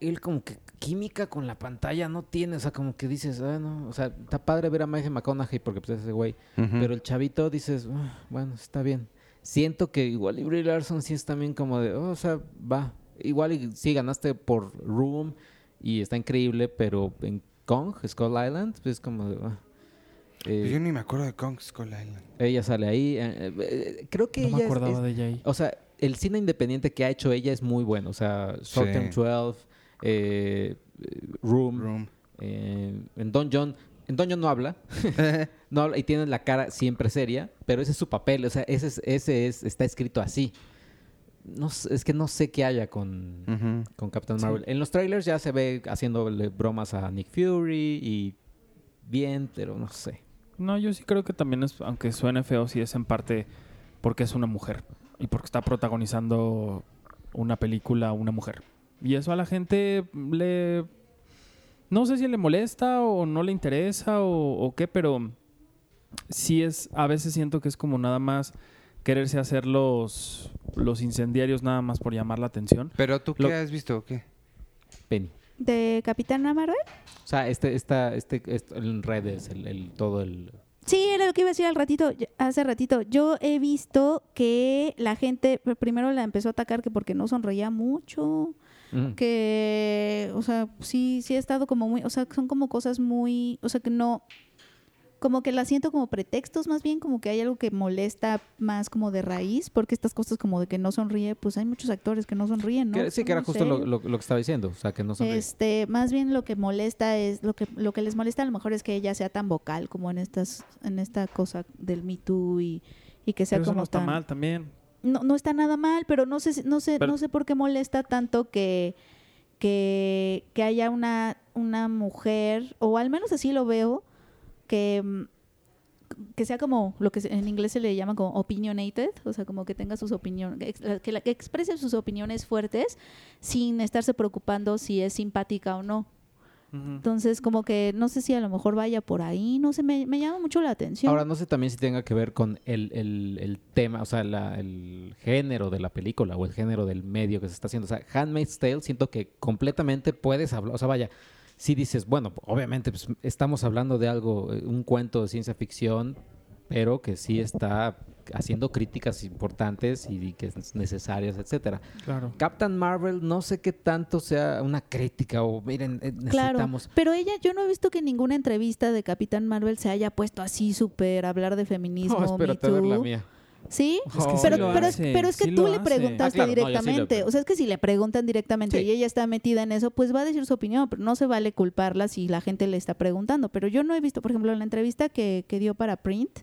él como que química con la pantalla no tiene, o sea, como que dices, ah, no, o sea, está padre ver a Matthew McConaughey porque pues es ese güey, pero el chavito dices, "Ah, bueno, está bien. Siento que igual y Brie Larson sí es también como de, oh, o sea, va. Igual y sí ganaste por Room y está increíble, pero en Kong, Skull Island, pues es como de, ah. Eh, Yo ni me acuerdo de Kong Skull Island. ella sale ahí. eh, eh, creo que No ella me acordaba es, de ella ahí. o sea, el cine independiente que ha hecho ella es muy bueno. O sea, Short Sí. Term 12, eh, Room, Room. eh, en Don John. Antonio no habla, <laughs> <laughs> no habla y tiene la cara siempre seria, pero ese es su papel, o sea, ese es, ese es, está escrito así. No, sé- es que no sé qué haya con, con Captain Marvel. En los trailers ya se ve haciéndole bromas a Nick Fury y bien, pero no sé. No, yo sí creo que también es, aunque suene feo, sí es en parte porque es una mujer y porque está protagonizando una película una mujer. Y eso a la gente le... No sé si le molesta o no le interesa o, o qué, pero sí es... A veces siento que es como nada más quererse hacer los, los incendiarios nada más por llamar la atención. Pero tú qué Lo- has visto o qué? Penny. ¿De Capitana Marvel? O sea, este, esta, este, este- en redes, el, el- todo el... Sí, era lo que iba a decir al ratito, hace ratito. Yo he visto que la gente primero la empezó a atacar que porque no sonreía mucho, que, o sea, sí, sí ha estado como muy, o sea, son como cosas muy, o sea, que no, como que la siento como pretextos más bien, como que hay algo que molesta más como de raíz, porque estas cosas como de que no sonríe, pues hay muchos actores que no sonríen, ¿no? Que- sí, que era justo lo, lo- lo que estaba diciendo. O sea, que no son... Este, más bien lo que molesta es lo que lo que les molesta a lo mejor es que ella sea tan vocal como en estas en esta cosa del Me Too y, y que sea Pero eso como no está tan mal también. no, no está nada mal, pero no sé si- no sé Pero- no sé por qué molesta tanto que que, que haya una una mujer o al menos así lo veo que mm, que sea como lo que en inglés se le llama como opinionated, o sea, como que tenga sus opiniones, que, que, exprese sus opiniones fuertes sin estarse preocupando si es simpática o no. Entonces, como que no sé si a lo mejor vaya por ahí, no sé, me, me llama mucho la atención. Ahora, no sé también si tenga que ver con el, el- el tema, o sea, la- el género de la película o el género del medio que se está haciendo. O sea, Handmaid's Tale siento que completamente puedes hablar, o sea, vaya, si dices, bueno, obviamente pues, estamos hablando de algo, eh, un cuento de ciencia ficción, pero que sí está haciendo críticas importantes y que es necesarias, etcétera. Claro. Captain Marvel, no sé qué tanto sea una crítica o miren, eh, Claro, necesitamos... pero ella, yo no he visto que en ninguna entrevista de Capitán Marvel se haya puesto así súper hablar de feminismo, No, Me espérate a ver la mía. ¿Sí? Es que sí pero, es, hace, pero es que sí tú le preguntaste Ah, claro, no, yo sí le directamente. o sea, es que si le preguntan directamente Sí. y ella está metida en eso, pues va a decir su opinión, pero no se vale culparla si la gente le está preguntando. Pero yo no he visto, por ejemplo, en la entrevista que, que dio para Print,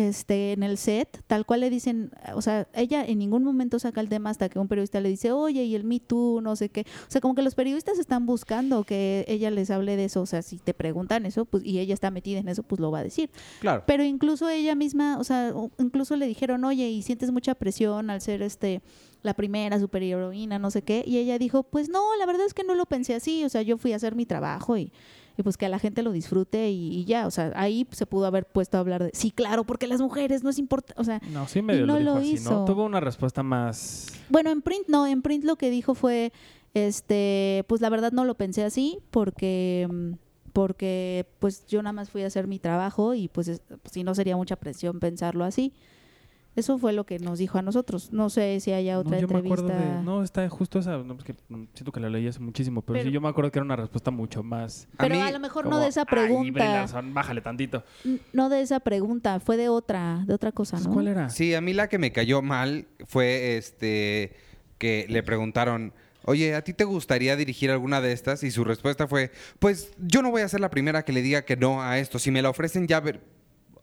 este, en el set, tal cual le dicen, o sea, ella en ningún momento saca el tema hasta que un periodista le dice, oye, y el Me Too, no sé qué. O sea, como que los periodistas están buscando que ella les hable de eso. O sea, si te preguntan eso, pues, y ella está metida en eso, pues lo va a decir. Claro. Pero incluso ella misma, o sea, incluso le dijeron, oye, y sientes mucha presión al ser este la primera superheroína, no sé qué. Y ella dijo, pues no, la verdad es que no lo pensé así. O sea, yo fui a hacer mi trabajo y, y pues que a la gente lo disfrute y, y ya. O sea, ahí se pudo haber puesto a hablar de, sí, claro, porque las mujeres no es importante. O sea, No, sí medio no lo dijo lo así, hizo. ¿no? Tuvo una respuesta más... bueno, en print no, en print lo que dijo fue, este, pues la verdad no lo pensé así porque mm, porque pues yo nada más fui a hacer mi trabajo y pues es- si no sería mucha presión pensarlo así. Eso fue lo que nos dijo a nosotros. No sé si haya otra no, yo me entrevista. acuerdo de... No, está justo esa... No, porque mm, siento que la leí hace muchísimo, pero, Pero- sí yo me acuerdo que era una respuesta mucho más... Pero mí, a, lo mejor no de esa "Ay, pregunta. Bájale tantito. No de esa pregunta, fue de otra, de otra cosa, Entonces, ¿no? ¿Cuál era? Sí, a mí la que me cayó mal fue este que le preguntaron, oye, ¿a ti te gustaría dirigir alguna de estas? Y su respuesta fue, pues yo no voy a ser la primera que le diga que no a esto. Si me la ofrecen ya ver...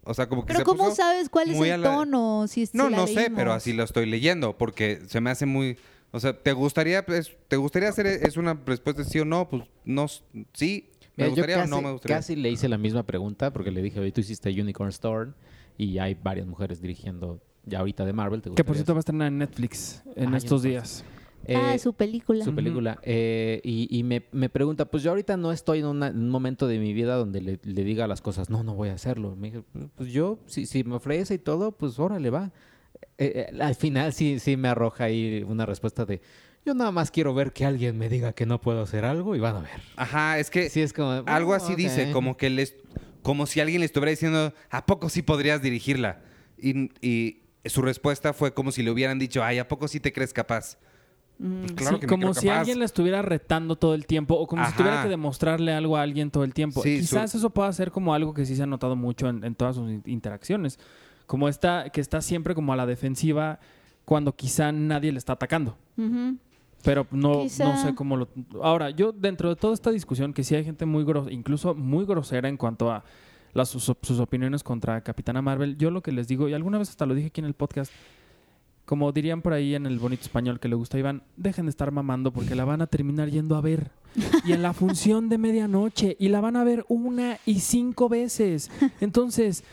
O sea, como que Pero se ¿cómo puso sabes cuál es muy a el la- tono? Si, si No, la no sé, pero leímos. así lo estoy leyendo porque se me hace muy... O sea, ¿te gustaría, pues, ¿te gustaría hacer es una respuesta sí o no? Pues no, s- sí, me Mira, yo gustaría casi, o no me gustaría. Casi le hice la misma pregunta porque le dije, oye, tú hiciste Unicorn Store y hay varias mujeres dirigiendo ya ahorita de Marvel. ¿te Que por gustaría cierto va a estrenar en Netflix en Ah, estos días. Ah, Eh, su película. su película. Eh, y y me, me pregunta, pues yo ahorita no estoy en, una- en un momento de mi vida donde le, le diga las cosas, no, no voy a hacerlo. Me dije, pues yo, si, si me ofrece y todo, pues órale, va. Eh, eh, al final sí, sí me arroja ahí una respuesta de, yo nada más quiero ver que alguien me diga que no puedo hacer algo y van a ver. Ajá, es que Sí, es como... algo "Oh, así ok". dice, como que les, como si alguien le estuviera diciendo, ¿a poco sí podrías dirigirla? Y, y su respuesta fue como si le hubieran dicho, ay, ¿a poco sí te crees capaz? Mm. Pues claro Sí, que me como si capaz. alguien le estuviera retando todo el tiempo o como si tuviera que demostrarle algo a alguien todo el tiempo. Sí, Quizás su- eso pueda ser como algo que sí se ha notado mucho en, en todas sus in- interacciones. Como esta, que está siempre como a la defensiva cuando quizá nadie le está atacando. Pero no, Quizá. no sé cómo lo... Ahora, yo dentro de toda esta discusión, que sí hay gente muy grosera, incluso muy grosera en cuanto a las, sus, sus opiniones contra Capitana Marvel, yo lo que les digo, y alguna vez hasta lo dije aquí en el podcast, como dirían por ahí en el bonito español que le gusta a Iván, dejen de estar mamando porque la van a terminar yendo a ver. Y en la función de medianoche, y la van a ver una y cinco veces. Entonces...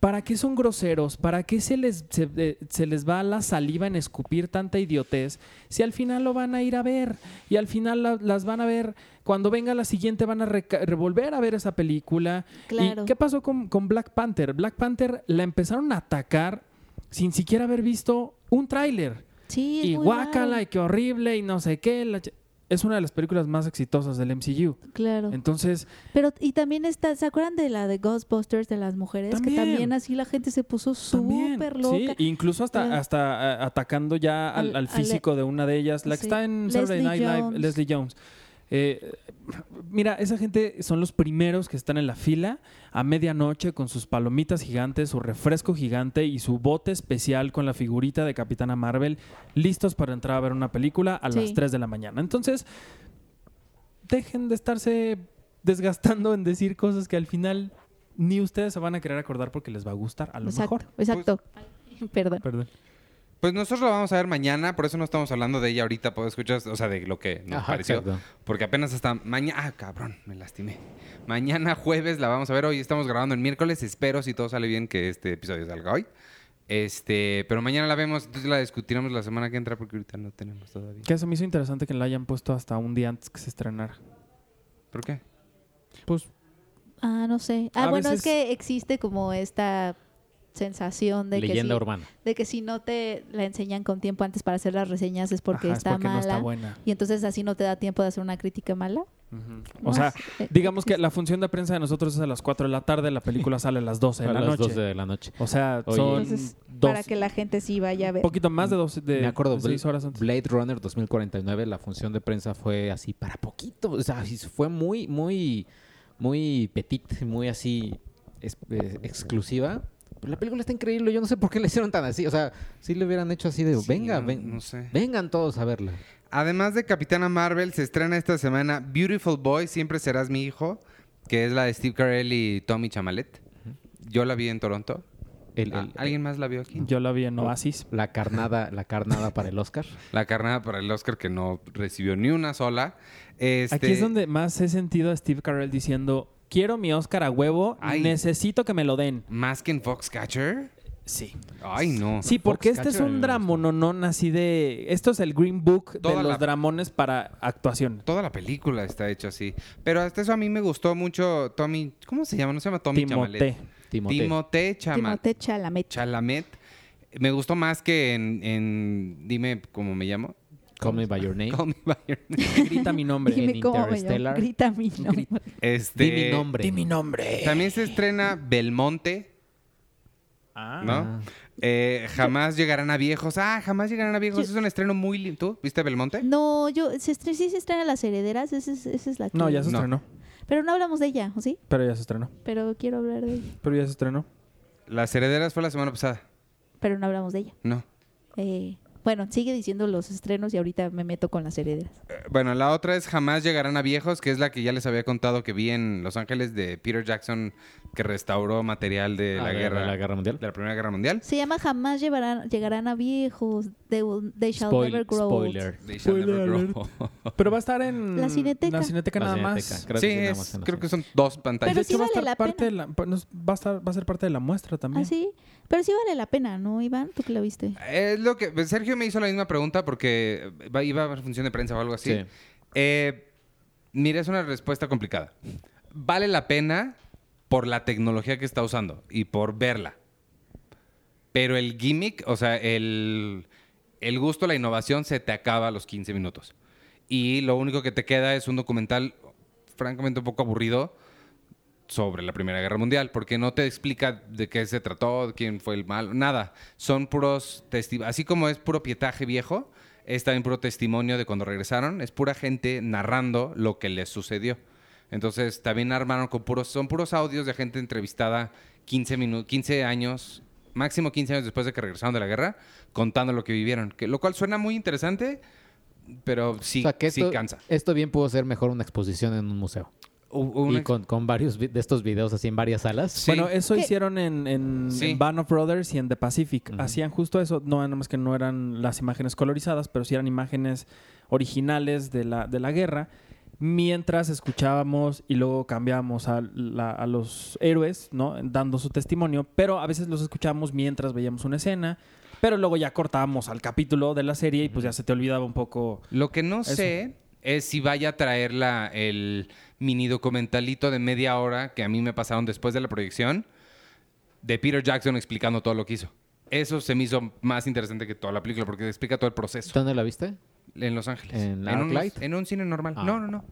¿Para qué son groseros? ¿Para qué se les, se, eh, se les va la saliva en escupir tanta idiotez? Si al final lo van a ir a ver y al final la- las van a ver, cuando venga la siguiente van a revolver a ver esa película. Claro. ¿Y qué pasó con, con Black Panther? Black Panther la empezaron a atacar sin siquiera haber visto un tráiler. Sí, es Y guácala y qué horrible y no sé qué. la es una de las películas más exitosas del MCU. Claro. Entonces, Pero, y también está, ¿se acuerdan de la de Ghostbusters de las mujeres? También. Que también así la gente se puso súper Sí, loca. incluso hasta, Eh, hasta eh, atacando ya al, al- al al- físico de una de ellas, la que sí. está en Leslie Saturday Night Live, Jones. Leslie Jones. Eh, mira, esa gente son los primeros que están en la fila a medianoche con sus palomitas gigantes, su refresco gigante y su bote especial con la figurita de Capitana Marvel, listos para entrar a ver una película a las Sí. 3 de la mañana. Entonces, dejen de estarse desgastando en decir cosas que al final ni ustedes se van a querer acordar porque les va a gustar, a lo Exacto, mejor. exacto. <laughs> Perdón. Perdón. Pues nosotros lo vamos a ver mañana, por eso no estamos hablando de ella ahorita, puedo escuchar, o sea, de lo que nos Ajá, pareció. exacto. Porque apenas hasta mañana. Ah, cabrón, me lastimé. Mañana jueves la vamos a ver. Hoy estamos grabando el miércoles. Espero, si todo sale bien, que este episodio salga hoy. Este, pero mañana la vemos, entonces la discutiremos la semana que entra porque ahorita no tenemos todavía. Que se me hizo interesante que la hayan puesto hasta un día antes que se estrenara. ¿Por qué? Pues Ah, no sé. Ah, A bueno, veces- es que existe como esta sensación de que, Leyenda si, urbana. de que si no te la enseñan con tiempo antes para hacer las reseñas es porque ajá, es está no mala. está buena. y entonces así no te da tiempo de hacer una crítica mala. O sea, Eh, digamos que la función de prensa de nosotros es a las 4 de la tarde, la película sale a las 12 de a la las noche. 12 de la noche. O sea, Oye. son Entonces, dos, para que la gente sí vaya a un ver. poquito más de 12 de Me acuerdo, de seis horas antes. Blade Runner 2049, la función de prensa fue así para poquito. O sea, fue muy, muy, muy petit, muy así es- eh, exclusiva. La película está increíble. Yo no sé por qué le hicieron tan así. O sea, si le hubieran hecho así de, Sí, venga, no- ven- no sé. vengan todos a verla. Además de Capitana Marvel, se estrena esta semana Beautiful Boy, Siempre Serás Mi Hijo, que es la de Steve Carell y Tommy Chamalet. Yo la vi en Toronto. El- Ah, el- ¿Alguien más la vio aquí? Yo la vi en Oasis. la carnada, la carnada para el Oscar. <laughs> La carnada para el Oscar que no recibió ni una sola. Este, Aquí es donde más he sentido a Steve Carell diciendo, quiero mi Oscar a huevo, Ay. necesito que me lo den. ¿Más que en Foxcatcher? Sí. Ay, no. Sí, porque este es un dramononón así de... Esto es el Green Book Toda de los la- dramones para actuación. Toda la película está hecha así. Pero hasta eso a mí me gustó mucho Tommy... ¿Cómo se llama? No se llama Tommy. Timothée. Timothée Chama- Timothée Chalamet. Chalamet. Me gustó más que en, en- Dime cómo me llamo. Call Me By Your Name. Call me by your name. <laughs> Grita mi nombre. Dime en cómo me llamo. Interstellar. Grita mi nombre. Este, Di mi nombre. Di mi nombre. También se estrena Belmonte, Ah. ¿no? Eh, jamás llegarán a viejos. Ah, jamás llegarán a viejos. Es un estreno muy lindo. ¿Tú viste Belmonte? No, yo, se estre- sí se estrena Las Herederas, esa es, esa es la que... No, ya se No. estrenó. Pero no hablamos de ella, ¿o sí? Pero ya se estrenó. Pero quiero hablar de ella. Pero ya se estrenó. Las herederas fue la semana pasada. Pero no hablamos de ella. No. Eh, bueno, sigue diciendo los estrenos y ahorita me meto con Las Herederas. Eh, Bueno, la otra es Jamás llegarán a viejos, que es la que ya les había contado que vi en Los Ángeles de Peter Jackson, que restauró material de, Ah, la, de- guerra, de la Guerra Mundial. de la Primera Guerra Mundial. Se llama Jamás llevarán, llegarán a viejos. They, will- they shall Spoil- never grow spoiler. They shall Spoiler never alert. grow. <laughs> Pero va a estar en La Cineteca. la Cineteca nada más. creo sí, que nada es- más creo que son dos pantallas. Pero de sí hecho, va, a vale estar la parte de la, va, a estar, va a ser parte de la muestra también. ¿Ah, sí? Pero sí vale la pena, ¿no, Iván? ¿Tú que la viste? Es lo que Sergio me hizo la misma pregunta porque va- iba a haber función de prensa o algo así. Sí. Eh, mira, es una respuesta complicada. Vale la pena por la tecnología que está usando y por verla. Pero el gimmick, o sea, el, el gusto, la innovación se te acaba a los 15 minutos. Y lo único que te queda es un documental, francamente, un poco aburrido sobre la Primera Guerra Mundial, porque no te explica de qué se trató, quién fue el mal, nada. Son puros testimonios. Así como es puro pietaje viejo, es también puro testimonio de cuando regresaron. Es pura gente narrando lo que les sucedió. Entonces, también armaron con puros, son puros audios de gente entrevistada 15, minutos 15 años, máximo 15 años después de que regresaron de la guerra, contando lo que vivieron. Que, lo cual suena muy interesante, pero sí, o sea, que sí esto, cansa. esto bien pudo ser mejor una exposición en un museo. Una y con, con varios de estos videos así en varias salas. Sí. Bueno, eso ¿Qué? hicieron en, en, Sí. en Band of Brothers y en The Pacific. Hacían justo eso. No, nada más que no eran las imágenes colorizadas, pero sí eran imágenes originales de la, de la guerra. Mientras escuchábamos y luego cambiábamos a, la- a los héroes, ¿no? Dando su testimonio. Pero a veces los escuchábamos mientras veíamos una escena. Pero luego ya cortábamos al capítulo de la serie y pues ya se te olvidaba un poco. Lo que no Eso. sé es si vaya a traer la, el mini documentalito de media hora que a mí me pasaron después de la proyección de Peter Jackson explicando todo lo que hizo. Eso se me hizo más interesante que toda la película porque explica todo el proceso ¿Dónde la viste? en Los Ángeles. ¿En un, en un cine normal. Ah. No, no, no.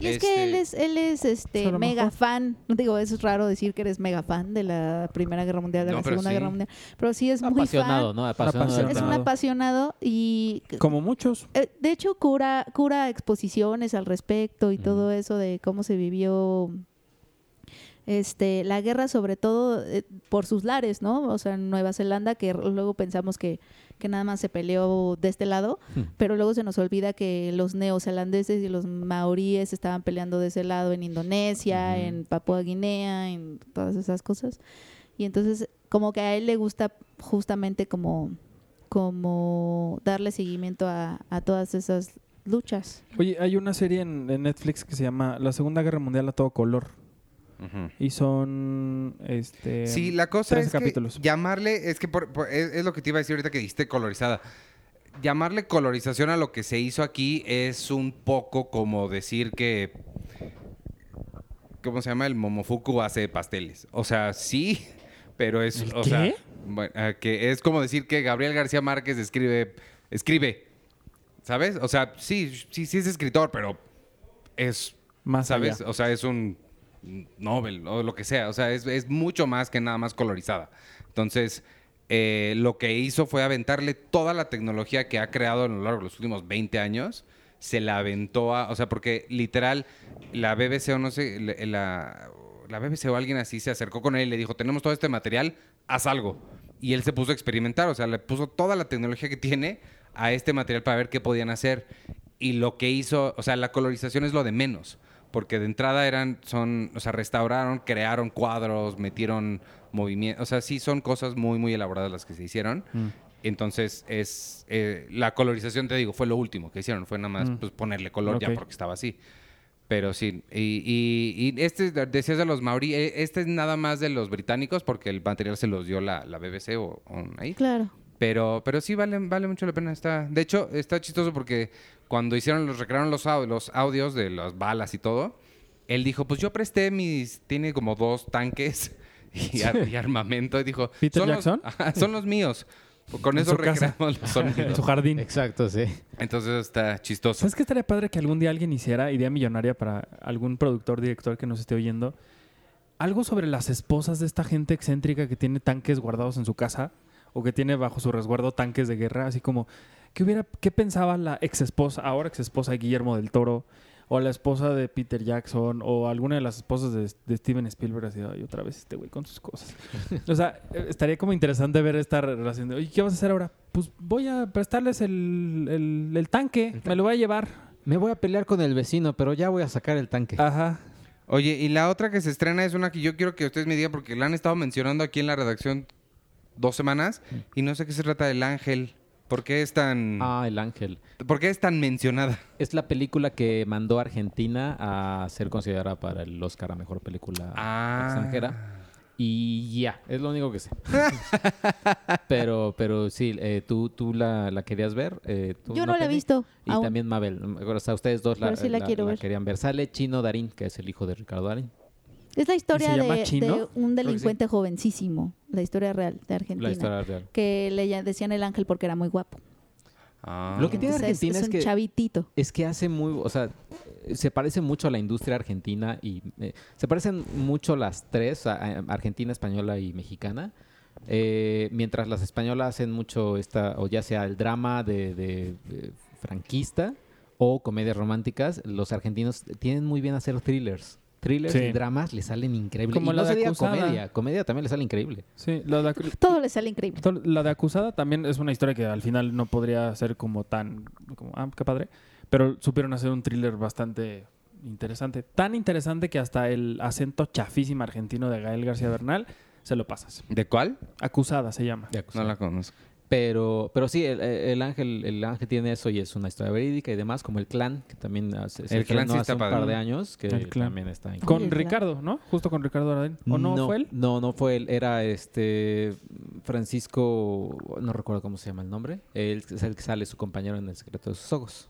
Y es Este, que él es, él es este Solo mega mejor. fan. Digo, es raro decir que eres mega fan de la Primera Guerra Mundial, de No, la Segunda sí. Guerra Mundial. Pero sí es muy Apasionado, fan. ¿no? Apasionado. Es un apasionado y Como muchos. eh, de hecho cura cura exposiciones al respecto y todo eso de cómo se vivió este la guerra sobre todo eh, por sus lares, ¿no? O sea, en Nueva Zelanda que luego pensamos que que nada más se peleó de este lado, Hmm. pero luego se nos olvida que los neozelandeses y los maoríes estaban peleando de ese lado en Indonesia, en Papúa Guinea, en todas esas cosas. Y entonces como que a él le gusta justamente como como darle seguimiento a, a todas esas luchas. Oye, hay una serie en, en Netflix que se llama La Segunda Guerra Mundial a todo color. Y son este Sí, la cosa 13 es que capítulos. llamarle, es que por- por- es, es lo que te iba a decir ahorita que dijiste colorizada. Llamarle colorización a lo que se hizo aquí es un poco como decir que, ¿cómo se llama? El Momofuku hace pasteles. O sea, sí, pero es, ¿El o qué? sea, bueno, ah, que es como decir que Gabriel García Márquez escribe, escribe, ¿sabes? O sea, sí, sí, sí es escritor, pero es Más ¿Sabes? allá. O sea, es un Nobel o lo que sea. O sea, es, mucho más que nada más colorizada. Entonces, eh, lo que hizo fue aventarle toda la tecnología que ha creado a lo largo de los últimos 20 años. Se la aventó a... O sea, porque literal, la BBC o no sé, la, la BBC o alguien así se acercó con él y le dijo, tenemos todo este material, haz algo. Y él se puso a experimentar. O sea, le puso toda la tecnología que tiene a este material para ver qué podían hacer. Y lo que hizo, o sea, la colorización es lo de menos porque de entrada eran, son, o sea, restauraron, crearon cuadros, metieron movimientos, o sea, sí son cosas muy, muy elaboradas las que se hicieron. Mm. Entonces, es, eh, la colorización, te digo, fue lo último que hicieron, fue nada más Mm. pues, ponerle color ya porque estaba así. Pero sí, y, y- y este, decías de los maorí, eh, este es nada más de los británicos porque el material se los dio la, la BBC o, o ahí. Claro. Pero, pero sí vale, vale mucho la pena. Está, de hecho, está chistoso porque cuando hicieron los, recrearon los, au- los audios de las balas y todo, él dijo, pues yo presté mis, tiene como dos tanques <laughs> y, ar- y armamento. Y dijo, ¿Peter son Jackson? Los, <laughs> Ajá, son los míos. Con En eso casa. recreamos los <laughs> en su jardín. Exacto, sí. Entonces está chistoso. ¿Sabes qué estaría padre que algún día alguien hiciera, idea millonaria para algún productor, director que nos esté oyendo? Algo sobre las esposas de esta gente excéntrica que tiene tanques guardados en su casa o que tiene bajo su resguardo tanques de guerra, así como, ¿qué, hubiera, qué pensaba la ex esposa, ahora ex esposa de Guillermo del Toro, o la esposa de Peter Jackson, o alguna de las esposas de, de Steven Spielberg, así, "Ay, otra vez este güey con sus cosas? o sea, eh, estaría como interesante ver esta relación de, oye, ¿qué vas a hacer ahora? Pues voy a prestarles el, el- el tanque, me lo voy a llevar. Me voy a pelear con el vecino, pero ya voy a sacar el tanque. Ajá. Oye, y la otra que se estrena es una que yo quiero que ustedes me digan porque la han estado mencionando aquí en la redacción dos semanas y no sé qué se trata del ángel. ¿Por qué es tan, Ah, El Ángel. ¿por qué es tan mencionada? Es la película que mandó a Argentina a ser considerada para el Oscar a Mejor Película Ah. Extranjera. Y ya, es lo único que sé. <laughs> pero, pero sí, eh, tú, tú la, la querías ver. eh, ¿tú Yo no la he visto Y aún. también Mabel. O sea, ustedes dos la, sí la la- quiero la ver. querían ver. Sale Chino Darín, que es el hijo de Ricardo Darín. Es la historia de, de un sí. delincuente jovencísimo, la historia real de Argentina. La historia real. Que le decían el ángel porque era muy guapo. Ah. Lo que tiene Entonces, Argentina es, es un que- chavitito. Es que hace muy, o sea, eh, se parece mucho a la industria argentina y eh, se parecen mucho las tres, a- a- argentina, española y mexicana. Eh, mientras las españolas hacen mucho esta, o ya sea el drama de, de- de franquista o comedias románticas, los argentinos tienen muy bien hacer thrillers. Thrillers Sí. y dramas le salen increíbles. Como y la no de se diga Acusada. comedia. Comedia también le sale increíble. Sí, la de, <laughs> Todo le sale increíble. la de Acusada también es una historia que al final no podría ser como tan... Como, ah, qué padre. Pero supieron hacer un thriller bastante interesante. Tan interesante que hasta el acento chafísimo argentino de Gael García Bernal se lo pasas. ¿De cuál? Acusada se llama. de No la conozco. Pero, pero sí, el, el ángel, el ángel tiene eso y es una historia verídica y demás, como el clan, que también hace, El Clan sí hace está un par de años, que El Clan. también está increíble. Con Ricardo, ¿no? Justo con Ricardo Aradín. ¿O no, fue él? No, no fue él. Era este Francisco, no recuerdo cómo se llama el nombre. Él es el que sale su compañero en El secreto de sus ojos.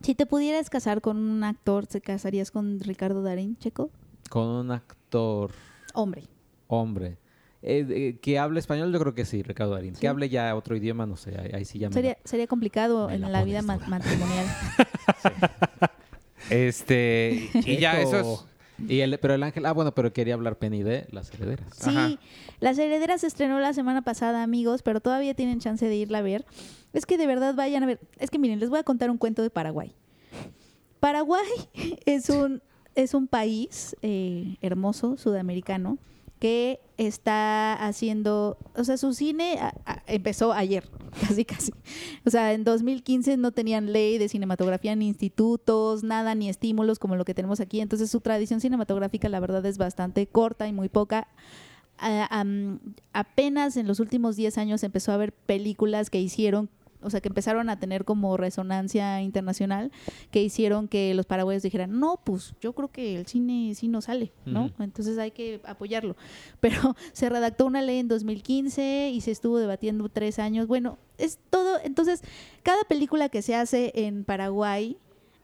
Si te pudieras casar con un actor, ¿te casarías con Ricardo Darín, Checo? Con un actor Hombre. hombre. Eh, eh, que hable español, yo creo que sí, Ricardo Darín. Sí. Que hable ya otro idioma, no sé, ahí, ahí sí ya me Sería, sería complicado me en la vida dura. matrimonial. <laughs> Este. y ya Checo. esos. Y el, pero el ángel, ah, bueno, pero quería hablar Penny de las herederas. Sí, Ajá. Las Herederas se estrenó la semana pasada, amigos, pero todavía tienen chance de irla a ver. Es que de verdad vayan a ver. Es que miren, les voy a contar un cuento de Paraguay. Paraguay <laughs> es un, es un país eh, hermoso, sudamericano, que está haciendo, o sea, su cine empezó ayer, <laughs> casi casi. O sea, en 2015 no tenían ley de cinematografía ni institutos, nada, ni estímulos como lo que tenemos aquí. Entonces su tradición cinematográfica, la verdad, es bastante corta y muy poca. Apenas en los últimos 10 años empezó a haber películas que hicieron, o sea, que empezaron a tener como resonancia internacional, que hicieron que los paraguayos dijeran, no, pues yo creo que el cine sí nos sale, ¿no? Entonces hay que apoyarlo. <laughs> Pero se redactó una ley en 2015 y se estuvo debatiendo tres años. Bueno, es todo. Entonces, cada película que se hace en Paraguay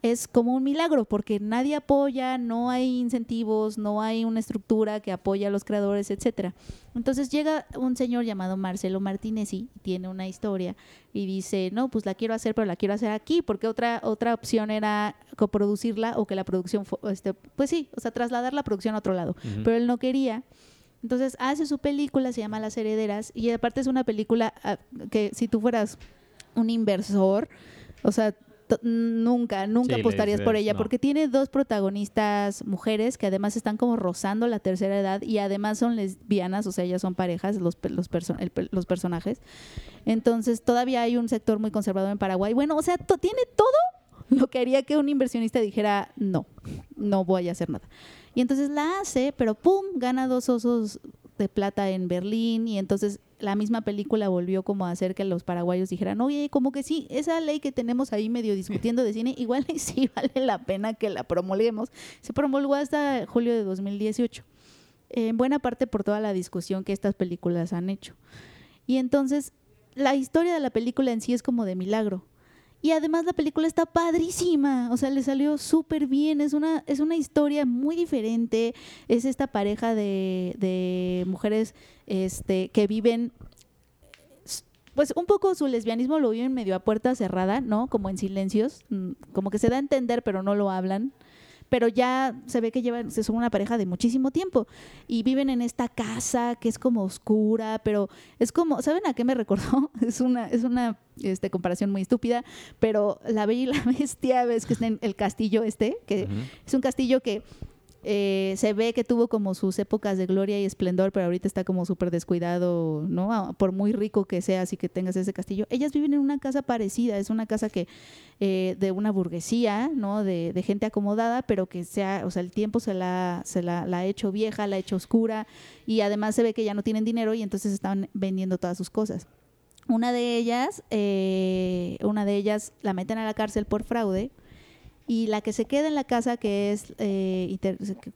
es como un milagro porque nadie apoya, no hay incentivos, no hay una estructura que apoya a los creadores, etcétera. Entonces llega un señor llamado Marcelo Martínez y tiene una historia y dice, no, pues la quiero hacer, pero la quiero hacer aquí, porque otra, otra opción era coproducirla o que la producción, este, pues sí, o sea, trasladar la producción a otro lado. Pero él no quería. Entonces hace su película, se llama Las Herederas, y aparte es una película ah, que si tú fueras un inversor, o sea, nunca, nunca Sí, apostarías por ella, no. porque tiene dos protagonistas mujeres que además están como rozando la tercera edad y además son lesbianas, o sea, ellas son parejas, los, los, perso- el pe- los personajes. Entonces todavía hay un sector muy conservador en Paraguay. Bueno, o sea, tiene todo lo que haría que un inversionista dijera, no, no voy a hacer nada. Y entonces la hace, pero ¡pum! gana dos osos de plata en Berlín y entonces la misma película volvió como a hacer que los paraguayos dijeran, oye, como que sí, esa ley que tenemos ahí medio discutiendo de cine, igual <laughs> sí vale la pena que la promulguemos. Se promulgó hasta julio de 2018, en buena parte por toda la discusión que estas películas han hecho. Y entonces la historia de la película en sí es como de milagro. Y además la película está padrísima, o sea, le salió súper bien, es una, es una historia muy diferente, es esta pareja de, de mujeres este, que viven, pues un poco su lesbianismo lo viven medio a puerta cerrada, ¿no? Como en silencios, mm, como que se da a entender pero no lo hablan. Pero ya se ve que llevan, se son una pareja de muchísimo tiempo y viven en esta casa que es como oscura, pero es como, ¿saben a qué me recordó? <laughs> Es una, es una este, comparación muy estúpida, pero la Bella y la <laughs> Bestia, ves que está en el castillo este, que es un castillo que eh, se ve que tuvo como sus épocas de gloria y esplendor, pero ahorita está como súper descuidado, ¿no? Ah, Por muy rico que seas y que tengas ese castillo. Ellas viven en una casa parecida, es una casa que eh, de una burguesía, ¿no? De, gente acomodada, pero que sea, o sea, el tiempo se la, se la ha hecho vieja, la ha hecho oscura y además se ve que ya no tienen dinero y entonces están vendiendo todas sus cosas. Una de ellas, eh, una de ellas la meten a la cárcel por fraude y la que se queda en la casa, que es, eh,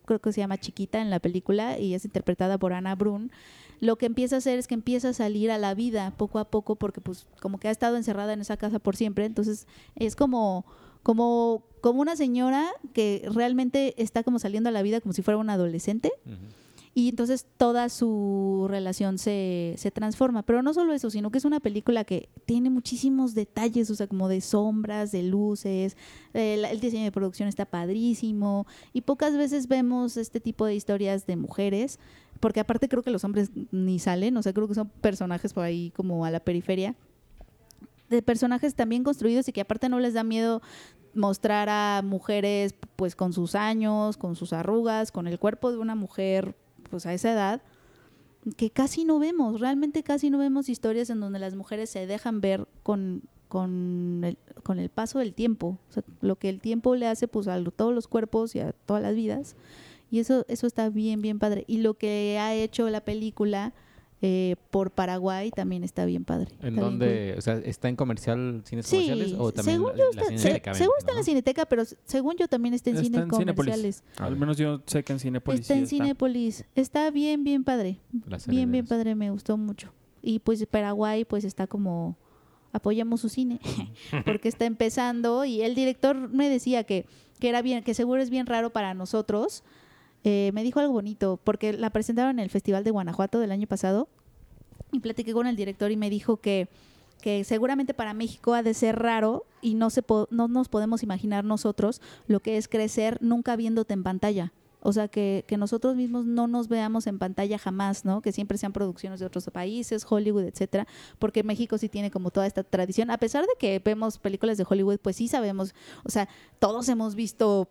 creo que se llama Chiquita en la película y es interpretada por Ana Brun, lo que empieza a hacer es que empieza a salir a la vida poco a poco porque pues como que ha estado encerrada en esa casa por siempre, entonces es como como como una señora que realmente está como saliendo a la vida como si fuera una adolescente Ujú. Y entonces toda su relación se, se transforma. Pero no solo eso, sino que es una película que tiene muchísimos detalles, o sea, como de sombras, de luces, eh, la- el diseño de producción está padrísimo y pocas veces vemos este tipo de historias de mujeres, porque aparte creo que los hombres ni salen, o sea, creo que son personajes por ahí como a la periferia. de personajes también construidos y que aparte no les da miedo mostrar a mujeres pues con sus años, con sus arrugas, con el cuerpo de una mujer pues a esa edad que casi no vemos, realmente casi no vemos historias en donde las mujeres se dejan ver con, con, el, con el paso del tiempo, lo que el tiempo le hace pues a todos los cuerpos y a todas las vidas. Y eso, eso está bien, bien padre. Y lo que ha hecho la película eh, por Paraguay también está bien padre. ¿En Está bien dónde? O sea, ¿está en comercial, cines Sí, comerciales? ¿O también según la- yo la está, se- Cineteca según está en la? Cineteca, pero según yo también está en Está cines en comerciales. Al menos yo sé que en Cinepolis Está sí en Cinépolis. Está bien, bien padre. Bien, bien padre, me gustó mucho. Y pues Paraguay pues está como apoyamos su cine <laughs> porque está empezando y el director me decía que, que era bien, que seguro es bien raro para nosotros. Eh, me dijo algo bonito porque la presentaron en el Festival de Guanajuato del año pasado y platiqué con el director y me dijo que que seguramente para México ha de ser raro y no se no nos podemos imaginar nosotros lo que es crecer nunca viéndote en pantalla. O sea, que, que nosotros mismos no nos veamos en pantalla jamás, ¿no? Que siempre sean producciones de otros países, Hollywood, etcétera, porque México sí tiene como toda esta tradición. A pesar de que vemos películas de Hollywood, pues sí sabemos, o sea, todos hemos visto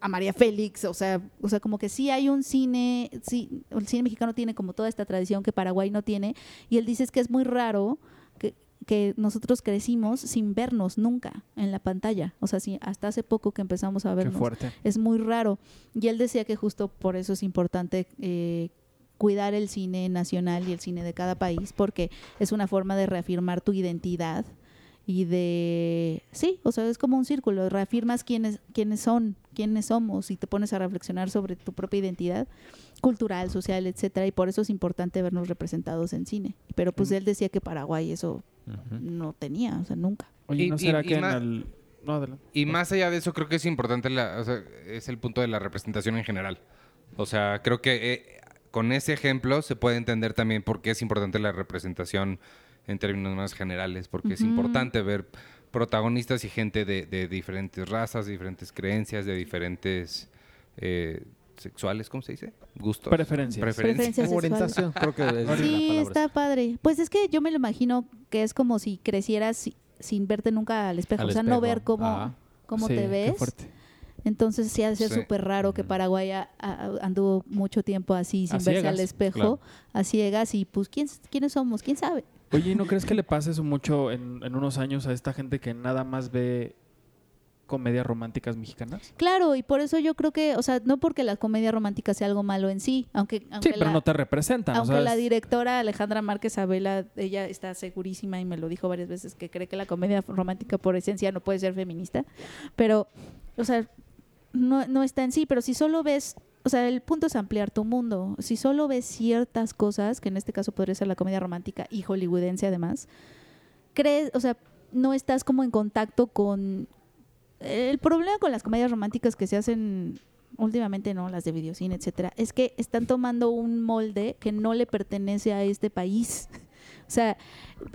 a María Félix, o sea, o sea, como que sí hay un cine, sí, el cine mexicano tiene como toda esta tradición que Paraguay no tiene, y él dice es que es muy raro que, que nosotros crecimos sin vernos nunca en la pantalla, o sea, sí, hasta hace poco que empezamos a Qué vernos fuerte. es muy raro. Y él decía que justo por eso es importante eh, cuidar el cine nacional y el cine de cada país, porque es una forma de reafirmar tu identidad y de... Sí, o sea, es como un círculo, reafirmas quiénes, quiénes son, quiénes somos y te pones a reflexionar sobre tu propia identidad cultural, social, etcétera, y por eso es importante vernos representados en cine. Pero pues él decía que Paraguay eso no tenía, o sea, nunca. Oye, Y- ¿no y- será y que en ma- el... No, adelante. Y más allá de eso, creo que es importante, la, o sea, es el punto de la representación en general. O sea, creo que eh, con ese ejemplo se puede entender también por qué es importante la representación en términos más generales, porque es importante ver protagonistas y gente de, de diferentes razas, diferentes creencias, de diferentes eh, sexuales, ¿cómo se dice? Gustos. Preferencias. Preferencias sexuales. Orientación, creo que es Sí, está padre. Pues es que yo me lo imagino que es como si crecieras si- sin verte nunca al espejo. Al o sea, no ver cómo, Ah. cómo Sí, te qué ves. fuerte. Entonces sí ha de ser Sí. súper raro que. Paraguay a- a- anduvo mucho tiempo así, sin A verse al espejo, claro. a ciegas. Y pues, ¿quién, ¿quiénes somos? ¿Quién sabe? Oye, ¿y no crees que le pase eso mucho en, en unos años a esta gente que nada más ve comedias románticas mexicanas? Claro, y por eso yo creo que, o sea, no porque la comedia romántica sea algo malo en sí, aunque, aunque Sí, pero la- no te representan. o Aunque sea, la directora Alejandra Márquez Abela, ella está segurísima y me lo dijo varias veces que cree que la comedia romántica por esencia no puede ser feminista, pero, o sea, no, no está en sí, pero si solo ves, o sea, el punto es ampliar tu mundo, si solo ves ciertas cosas, que en este caso podría ser la comedia romántica y hollywoodense además, crees, o sea, no estás como en contacto con... El problema con las comedias románticas que se hacen últimamente no, las de videocine, etcétera, es que están tomando un molde que no le pertenece a este país. <laughs> O sea,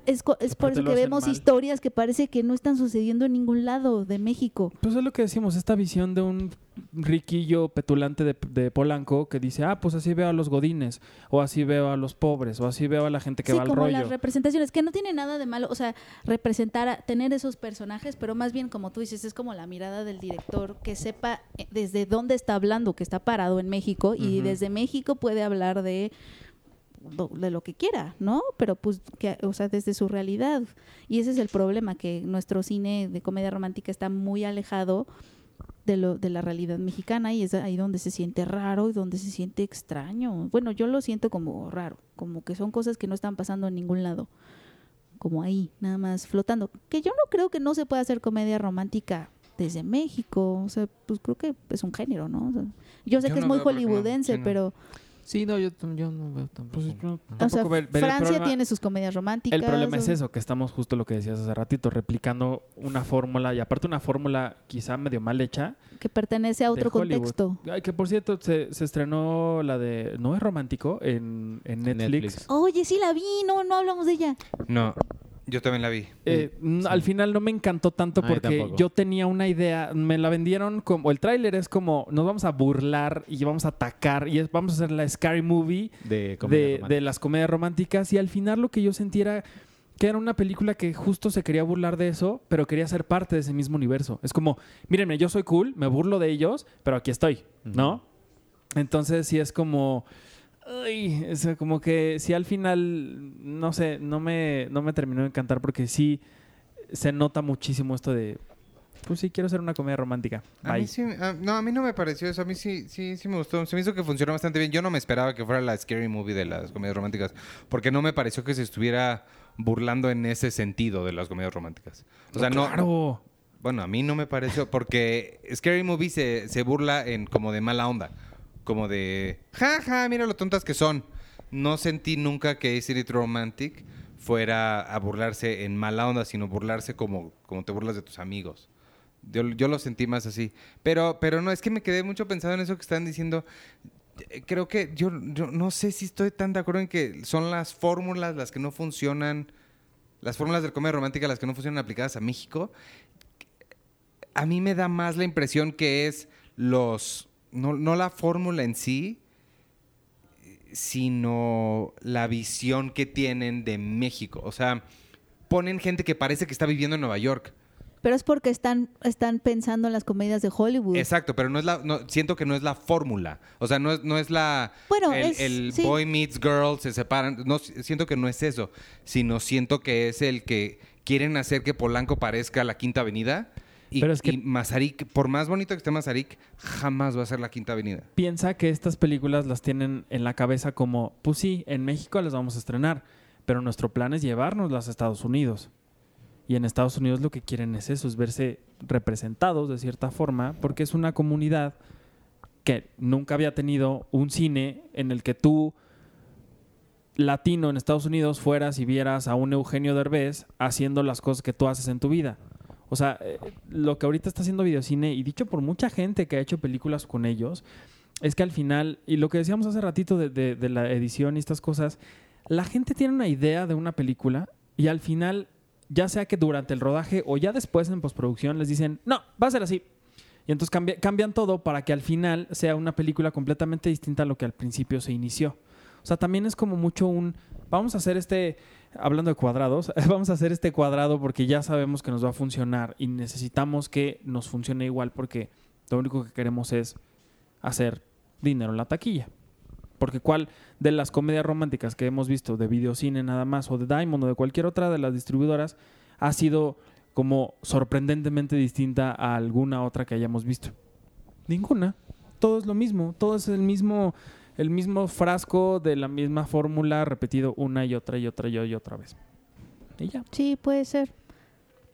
es, es por eso que vemos mal. historias que parece que no están sucediendo en ningún lado de México. Pues es lo que decimos, esta visión de un riquillo petulante de, de Polanco que dice, ah, pues así veo a los godines, o así veo a los pobres, o así veo a la gente que sí, va al como rollo. las representaciones, que no tiene nada de malo, o sea, representar, a- tener esos personajes, pero más bien, como tú dices, es como la mirada del director que sepa eh, desde dónde está hablando, que está parado en México, y desde México puede hablar de de lo que quiera, ¿no? Pero pues, que, o sea, desde su realidad. Y ese es el problema, que nuestro cine de comedia romántica está muy alejado de, lo, de la realidad mexicana y es ahí donde se siente raro y donde se siente extraño. Bueno, yo lo siento como raro, como que son cosas que no están pasando en ningún lado, como ahí, nada más flotando. Que yo no creo que no se pueda hacer comedia romántica desde México, o sea, pues creo que es un género, ¿no? O sea, yo sé Yo que es muy no. pero, Sí, no, yo, yo no veo tampoco. Pues yo o sea, tampoco ver- ver Francia problema- tiene sus comedias románticas. El problema es o- eso, que estamos justo lo que decías hace ratito, replicando una fórmula, y aparte una fórmula quizá medio mal hecha. que pertenece a otro contexto. Ay, que por cierto, se, se estrenó la de No es romántico en, en Netflix. Netflix. Oye, sí la vi, no, no hablamos de ella. No, yo también la vi. Eh, n- Al final no me encantó tanto Ay, porque tampoco. yo tenía una idea, me la vendieron como, el tráiler es como, nos vamos a burlar y vamos a atacar y es- vamos a hacer la scary movie de las comedias románticas y al final lo que yo sentí era que era una película que justo se quería burlar de eso, pero quería ser parte de ese mismo universo. Es como, mírenme, yo soy cool, me burlo de ellos, pero aquí estoy, ¿no? Entonces sí es como... Ay, es como que sí al final, no sé, no me, no me terminó de encantar porque sí se nota muchísimo esto de, pues sí, quiero ser una comedia romántica. A mí sí, a- no, a mí no me pareció eso. A mí sí, sí, sí me gustó. Se me hizo que funcionó bastante bien. Yo no me esperaba que fuera la scary movie de las comedias románticas, porque no me pareció que se estuviera burlando en ese sentido de las comedias románticas. O sea, no. Claro. Bueno, a mí no me pareció, porque Scary Movie se, se burla en como de mala onda. Como de, ja, ja, mira lo tontas que son. No sentí nunca que Is It Romantic fuera a burlarse en mala onda, sino burlarse como, como te burlas de tus amigos. Yo, lo sentí más así. Pero, pero no, es que me quedé mucho pensando en eso que están diciendo. Eh, Creo que yo, yo no sé si estoy tan de acuerdo en que son las fórmulas las que no funcionan, las fórmulas del comedia romántica las que no funcionan aplicadas a México a mí me da más la impresión que es los. No, no la fórmula en sí, sino la visión que tienen de México. O sea, ponen gente que parece que está viviendo en Nueva York. Pero es porque están, están pensando en las comedias de Hollywood. Exacto, pero no es la. no- siento que no es la fórmula. O sea, no es, no es la. Bueno, el, es- el sí. boy meets girl, se separan. No, siento que no es eso. Sino siento que es el que quieren hacer que Polanco parezca la Quinta Avenida. Y, Pero es que- y Mazarik, por más bonito que esté Mazarik, jamás va a ser la Quinta Avenida. Piensa que estas películas las tienen en la cabeza como, pues sí, en México las vamos a estrenar, pero nuestro plan es llevárnoslas a Estados Unidos. Y en Estados Unidos lo que quieren es eso, es verse representados de cierta forma, porque es una comunidad que nunca había tenido un cine en el que tú, latino en Estados Unidos, fueras y vieras a un Eugenio Derbez haciendo las cosas que tú haces en tu vida. O sea, eh, lo que ahorita está haciendo videocine, y dicho por mucha gente que ha hecho películas con ellos, es que al final, y lo que decíamos hace ratito de, de- de la edición y estas cosas, la gente tiene una idea de una película y al final, ya sea que durante el rodaje o ya después en postproducción, les dicen, no, va a ser así. Y entonces cambia- cambian todo para que al final sea una película completamente distinta a lo que al principio se inició. O sea, también es como mucho un, vamos a hacer este, hablando de cuadrados, <laughs> vamos a hacer este cuadrado porque ya sabemos que nos va a funcionar y necesitamos que nos funcione igual porque lo único que queremos es hacer dinero en la taquilla. Porque cuál de las comedias románticas que hemos visto de videocine nada más o de Diamond o de cualquier otra de las distribuidoras ha sido como sorprendentemente distinta a alguna otra que hayamos visto. Ninguna. Todo es lo mismo. Todo es el mismo, el mismo frasco de la misma fórmula repetido una y otra y otra y y otra vez. Y ya. Sí, puede ser.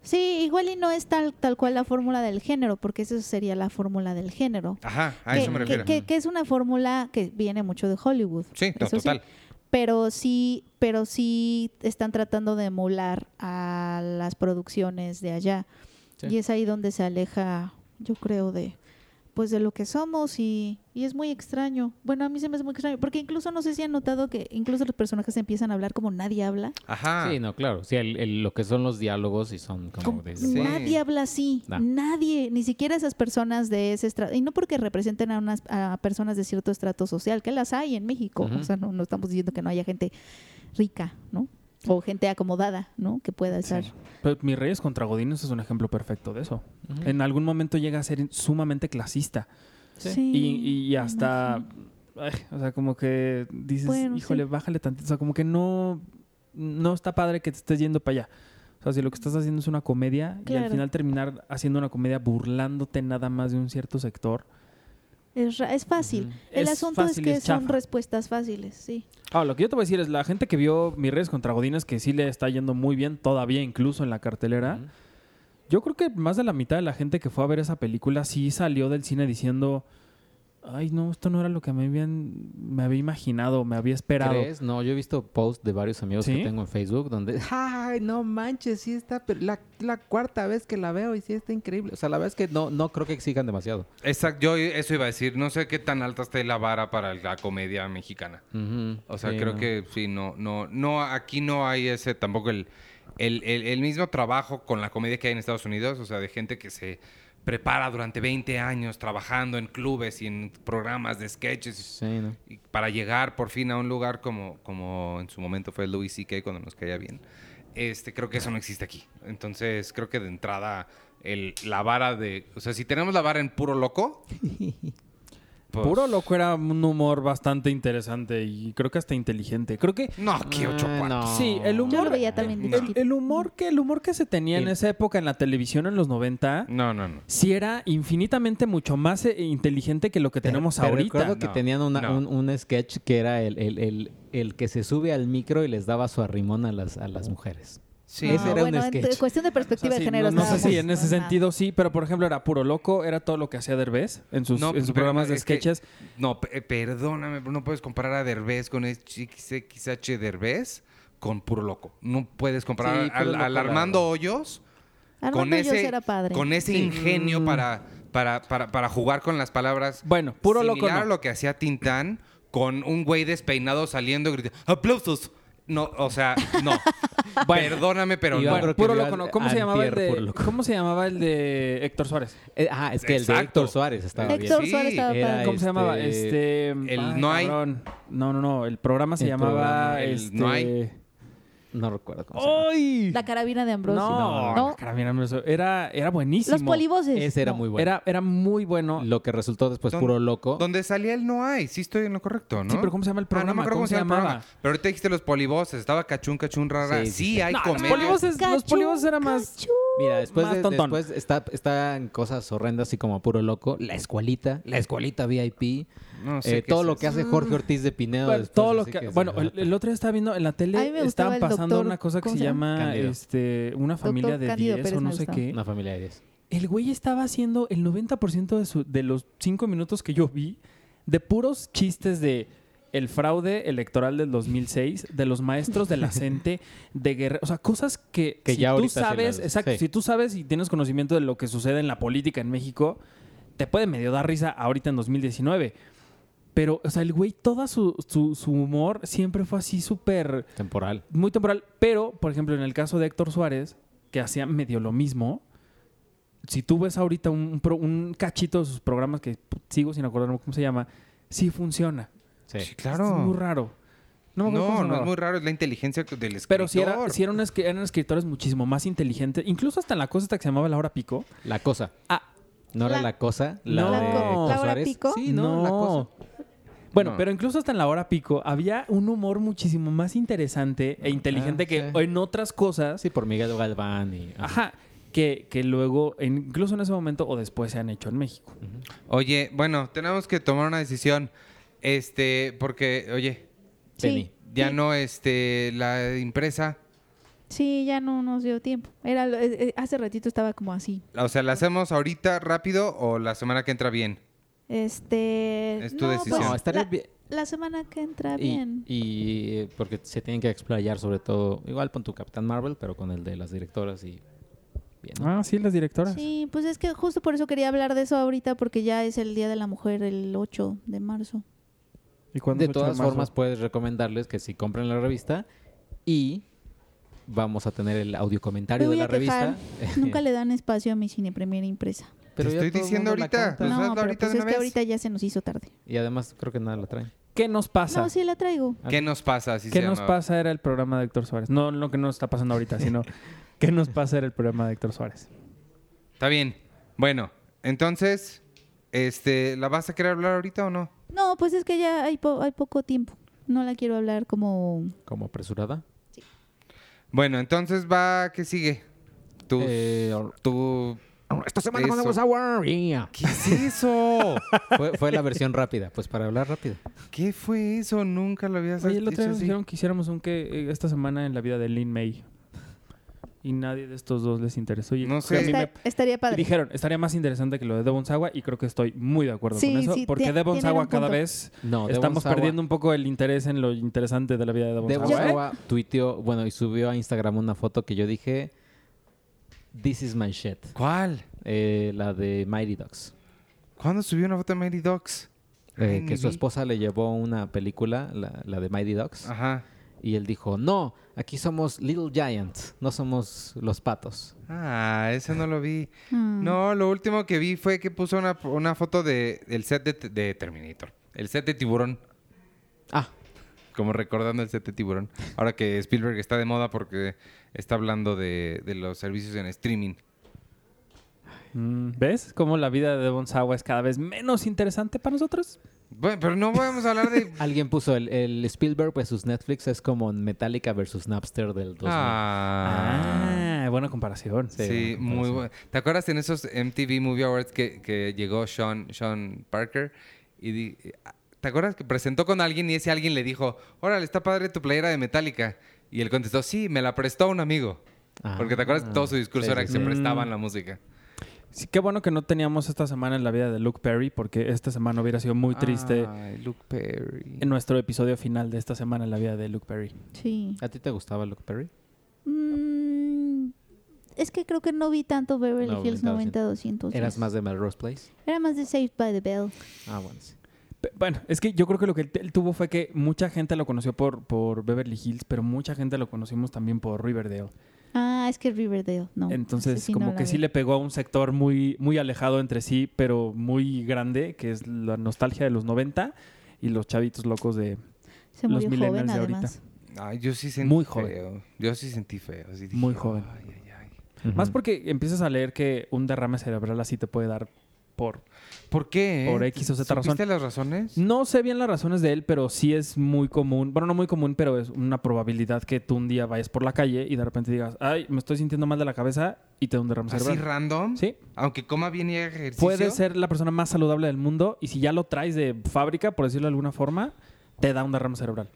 Sí, igual y no es tal, tal cual la fórmula del género, porque eso sería la fórmula del género. Ajá, a que, eso me refiero. que- que es una fórmula que viene mucho de Hollywood. Sí, no, eso total. pero sí, pero sí están tratando de emular a las producciones de allá. Sí. Y es ahí donde se aleja, yo creo, de pues de lo que somos y, y es muy extraño. Bueno, a mí se me hace muy extraño, porque incluso no sé si han notado que incluso los personajes empiezan a hablar como nadie habla. Ajá. Sí, no, claro. Sí, el- el- lo que son los diálogos y son como Como- de... Sí. Nadie habla así, nadie, ni siquiera esas personas de ese estrato, y no porque representen a unas a personas de cierto estrato social, que las hay en México, o sea, no, no estamos diciendo que no haya gente rica, ¿no? O gente acomodada, ¿no? Que pueda estar. Pero Mis Reyes contra Godines es un ejemplo perfecto de eso. En algún momento llega a ser sumamente clasista. Sí. Y, y hasta, ay, o sea, como que dices, Bueno, híjole, sí. bájale tantito. O sea, como que no, no está padre que te estés yendo para allá. O sea, si lo que estás haciendo es una comedia y al final terminar haciendo una comedia burlándote nada más de un cierto sector. Es, ra- es fácil. El Es asunto es fácil que es son respuestas fáciles, sí. Ah, lo que yo te voy a decir es, la gente que vio Mis Reyes contra Godines, que sí le está yendo muy bien todavía, incluso en la cartelera. Yo creo que más de la mitad de la gente que fue a ver esa película sí salió del cine diciendo, ay no, esto no era lo que me, habían, me había imaginado, me había esperado. ¿Crees? No, yo he visto posts de varios amigos ¿Sí? que tengo en Facebook donde, <laughs> ay, no manches, sí está, pero la, la cuarta vez que la veo y sí está increíble. O sea, la verdad es que no, no creo que exijan demasiado. Exacto, yo eso iba a decir. No sé qué tan alta esté la vara para la comedia mexicana. O sea, sí, creo no. que sí, no, no, no, aquí no hay ese tampoco el, el, el- el mismo trabajo con la comedia que hay en Estados Unidos, o sea, de gente que se prepara durante 20 años trabajando en clubes y en programas de sketches Sí, ¿no? y para llegar por fin a un lugar como, como en su momento fue Louis C.K. cuando nos caía bien. este, creo que eso no existe aquí. Entonces, creo que de entrada, el, la vara de... O sea, si tenemos la vara en puro loco... <laughs> pues- Puro loco era un humor bastante interesante y creo que hasta inteligente. Creo que No, que ocho Ah, cuartos. no. sí, el Yo humor lo veía también de No. el, chiquita. el humor que el humor que se tenía en esa época en la televisión en los 90 No, no, no. sí era infinitamente mucho más eh, inteligente que lo que tenemos Pero ahorita. recuerdo que No, tenían una- no. un, un sketch que era el, el- el- el que se sube al micro y les daba su arrimón a las, a las mujeres. Sí. Ese era un bueno, en sketch. cuestión de O sea, perspectiva sí, de género. no, no sé si en ese sentido sí, pero por ejemplo era puro loco, era todo lo que hacía Derbez en sus, No, en sus pero programas de que- sketches. No, pe- perdóname, no puedes comparar a Derbez con XXH Derbez con puro loco. No puedes comparar Sí, al, loco, al la Armando. Hoyos Armando con Hoyos ese, era padre. con ese Sí. ingenio Mm. para, para, para, para jugar con las palabras. Bueno, puro loco Similar a no. lo que hacía Tintán con un güey despeinado saliendo y gritando ¡Aplausos! No, o sea, no. <laughs> Bueno. Perdóname, pero no. Bueno, puro loco. ¿Cómo se llamaba el de loco. ¿Cómo se llamaba el de Héctor Suárez? Eh, ah, es que el de. Héctor Suárez estaba Héctor bien. Suárez estaba. ¿Cómo se llamaba? este, Este el ay, No Hay. cabrón. No, no, no, el programa se El llamaba programa, el este No Hay. No recuerdo cómo se llama. ¡Ay! La carabina de Ambrosio. No, No. la carabina de Ambrosio. Era, era buenísimo. Los polivoces. Ese era No. muy bueno. Era, era muy bueno. Lo que resultó después puro loco. Donde salía el no hay. Sí estoy en lo correcto, ¿no? Sí, pero ¿cómo se llama el Ah, programa? no me acuerdo ¿Cómo se el programa. llamaba? Pero ahorita dijiste los polivoces. Estaba cachún, cachún, rara. Sí, Sí, sí, sí. hay No, los comedia. polivoces, los Cachú, polivoces era más... cachú. Mira, después, Más de- tontón. después está, están cosas horrendas así como puro loco. La escuelita, la escuelita VIP. No sé eh, todo es lo eso. que hace Jorge Ortiz de Pinedo. Bueno, después, todo lo que, bueno, el, el otro día estaba viendo en la tele estaban pasando doctor- una cosa que ¿cómo se se llama? Cándido. este una familia de Cándido 10 Pérez o no sé qué. Una familia de 10. El güey estaba haciendo el 90% de, su- de los 5 minutos que yo vi de puros chistes de el fraude electoral del 2006, de los maestros de la <laughs> CENTE, de guerra, o sea, cosas que, Que si ya tú sabes, las- exacto, sí. si tú sabes y tienes conocimiento de lo que sucede en la política en México, te puede medio dar risa ahorita en 2019. Pero, o sea, el güey, toda su, su, su humor siempre fue así súper Temporal. muy temporal. Pero, por ejemplo, en el caso de Héctor Suárez, que hacía medio lo mismo, si tú ves ahorita un, cachito de sus programas que sigo sin acordarme cómo se llama, sí funciona. Sí. Sí, Es claro. muy raro. No, No, no es muy raro. Es la inteligencia del escritor. Pero si, era, si eran escritores muchísimo más inteligentes, incluso hasta en la cosa esta que se llamaba La Hora Pico. La cosa. Ah, ¿No era La- cosa? La No. de ¿La Héctor hora pico? Sí, no, la cosa. Bueno, No. pero incluso hasta en la hora pico había un humor muchísimo más interesante e inteligente Ah, que sí. en otras cosas. Sí, por Miguel Galván y... Ajá. Que, que luego, incluso en ese momento o después se han hecho en México. Oye, bueno, tenemos que tomar una decisión. Este, porque, oye, Penny. ya sí. no, este, la impresa. Sí, ya no nos dio tiempo. Era, eh, eh, hace ratito estaba como así. O sea, ¿la hacemos ahorita rápido o la semana que entra bien? Este. Es tu no, decisión. pues, No, estaría la, bien. la semana que entra Y, bien. y, eh, porque se tienen que explayar sobre todo, igual pon tu Capitán Marvel, pero con el de las directoras y bien. ¿no? Ah, sí, las directoras. Sí, pues es que justo por eso quería hablar de eso ahorita, porque ya es el Día de la Mujer, el 8 de marzo. ¿Y cuándo de todas formas, puedes recomendarles que si compren la revista y vamos a tener el audio Me comentario de la revista. <laughs> Nunca le dan espacio a mi cine premier impresa. Pero Te estoy diciendo ahorita. Pues no, pero ahorita pues de es que ahorita ya se nos hizo tarde. Y además creo que nada la traen. ¿Qué nos pasa? No, sí la traigo. Ah, ¿Qué nos pasa? Así ¿Qué se nos llama. pasa era el programa de Héctor Suárez? No lo que nos está pasando ahorita, sino <laughs> ¿qué nos pasa era el programa de Héctor Suárez? Está bien. Bueno, entonces, este, ¿la vas a querer hablar ahorita o no? No, pues es que ya hay, po- hay poco tiempo. No la quiero hablar como... Como apresurada. Bueno, entonces va, ¿qué sigue? Tu, Eh, tu... Esta semana Eso. con Sour. Yeah. ¿Qué es eso? <laughs> Fue, fue la versión rápida, pues para hablar rápido. ¿Qué fue eso? Nunca lo habías Oye, el otro día nos dijeron que hiciéramos un que eh, esta semana en la vida de Lin May. Y nadie de estos dos les interesó. Y No sé. mí me- estaría padre. dijeron, estaría más interesante que lo de Devon Sawa y creo que estoy muy de acuerdo Sí, con eso. sí, porque Devon Sawa cada vez No, estamos Sawa- perdiendo un poco el interés en lo interesante de la vida de Devon Devon Sawa. ¿eh? Sawa tuiteó, bueno, y subió a Instagram una foto que yo dije, This is my shit. ¿Cuál? Eh, la de Mighty Ducks. ¿Cuándo subió una foto de Mighty Ducks? Eh, que su esposa le llevó una película, la, la de Mighty Ducks. Ajá. Y él dijo, no, aquí somos Little Giants, no somos los patos. Ah, ese no lo vi. Mm. No, lo último que vi fue que puso una, una foto de, del set de, de Terminator. El set de Tiburón. Ah, como recordando el set de tiburón. Ahora que Spielberg está de moda porque está hablando de, de los servicios en streaming. Mm, ¿Ves cómo la vida de Devon Sawa es cada vez menos interesante para nosotros? Bueno, pero no vamos a hablar de... <laughs> Alguien puso el, el Spielberg versus Netflix es como Metallica versus Napster del 2000. Ah. Ah, buena comparación. Sí, muy bueno. ¿Te acuerdas en esos MTV Movie Awards que, que llegó Sean, Sean Parker? Y di- ¿Te acuerdas que presentó con alguien y ese alguien le dijo, órale, está padre tu playera de Metallica? Y él contestó, sí, me la prestó un amigo. Ah, Porque te acuerdas que todo su discurso sí, era sí, que sí. se prestaban Mm. la música. Sí, qué bueno que no teníamos esta semana en la vida de Luke Perry, porque esta semana hubiera sido muy triste Ay, Luke Perry. en nuestro episodio final de esta semana en la vida de Luke Perry. Sí. ¿A ti te gustaba Luke Perry? Mm, es que creo que no vi tanto Beverly No, Hills 90-200. 90-200. ¿Eras más de Melrose Place? Era más de Saved by the Bell. Ah, bueno, sí. Bueno, es que yo creo que lo que él, él tuvo fue que mucha gente lo conoció por, por Beverly Hills, pero mucha gente lo conocimos también por Riverdale. Ah, es que Riverdale, no. Entonces, como no que sí le pegó a un sector muy, muy alejado entre sí, pero muy grande, que es la nostalgia de los 90 y los chavitos locos de... Se los millennials joven, de ahorita. Ay, yo sí sentí Muy joven. feo. Yo sí sentí feo. así dije, Muy joven. Ay, ay, ay. Más porque empiezas a leer que un derrame cerebral así te puede dar por... ¿Por qué? Por eh? X o Z razón. ¿Supiste las razones? No sé bien las razones de él, pero sí es muy común. Bueno, no muy común, pero es una probabilidad que tú un día vayas por la calle y de repente digas, ay, me estoy sintiendo mal de la cabeza y te da un derrame ¿Así cerebral. random? Sí. Aunque coma bien y haga ejercicio. Puede ser la persona más saludable del mundo y si ya lo traes de fábrica, por decirlo de alguna forma, te da un derrame cerebral.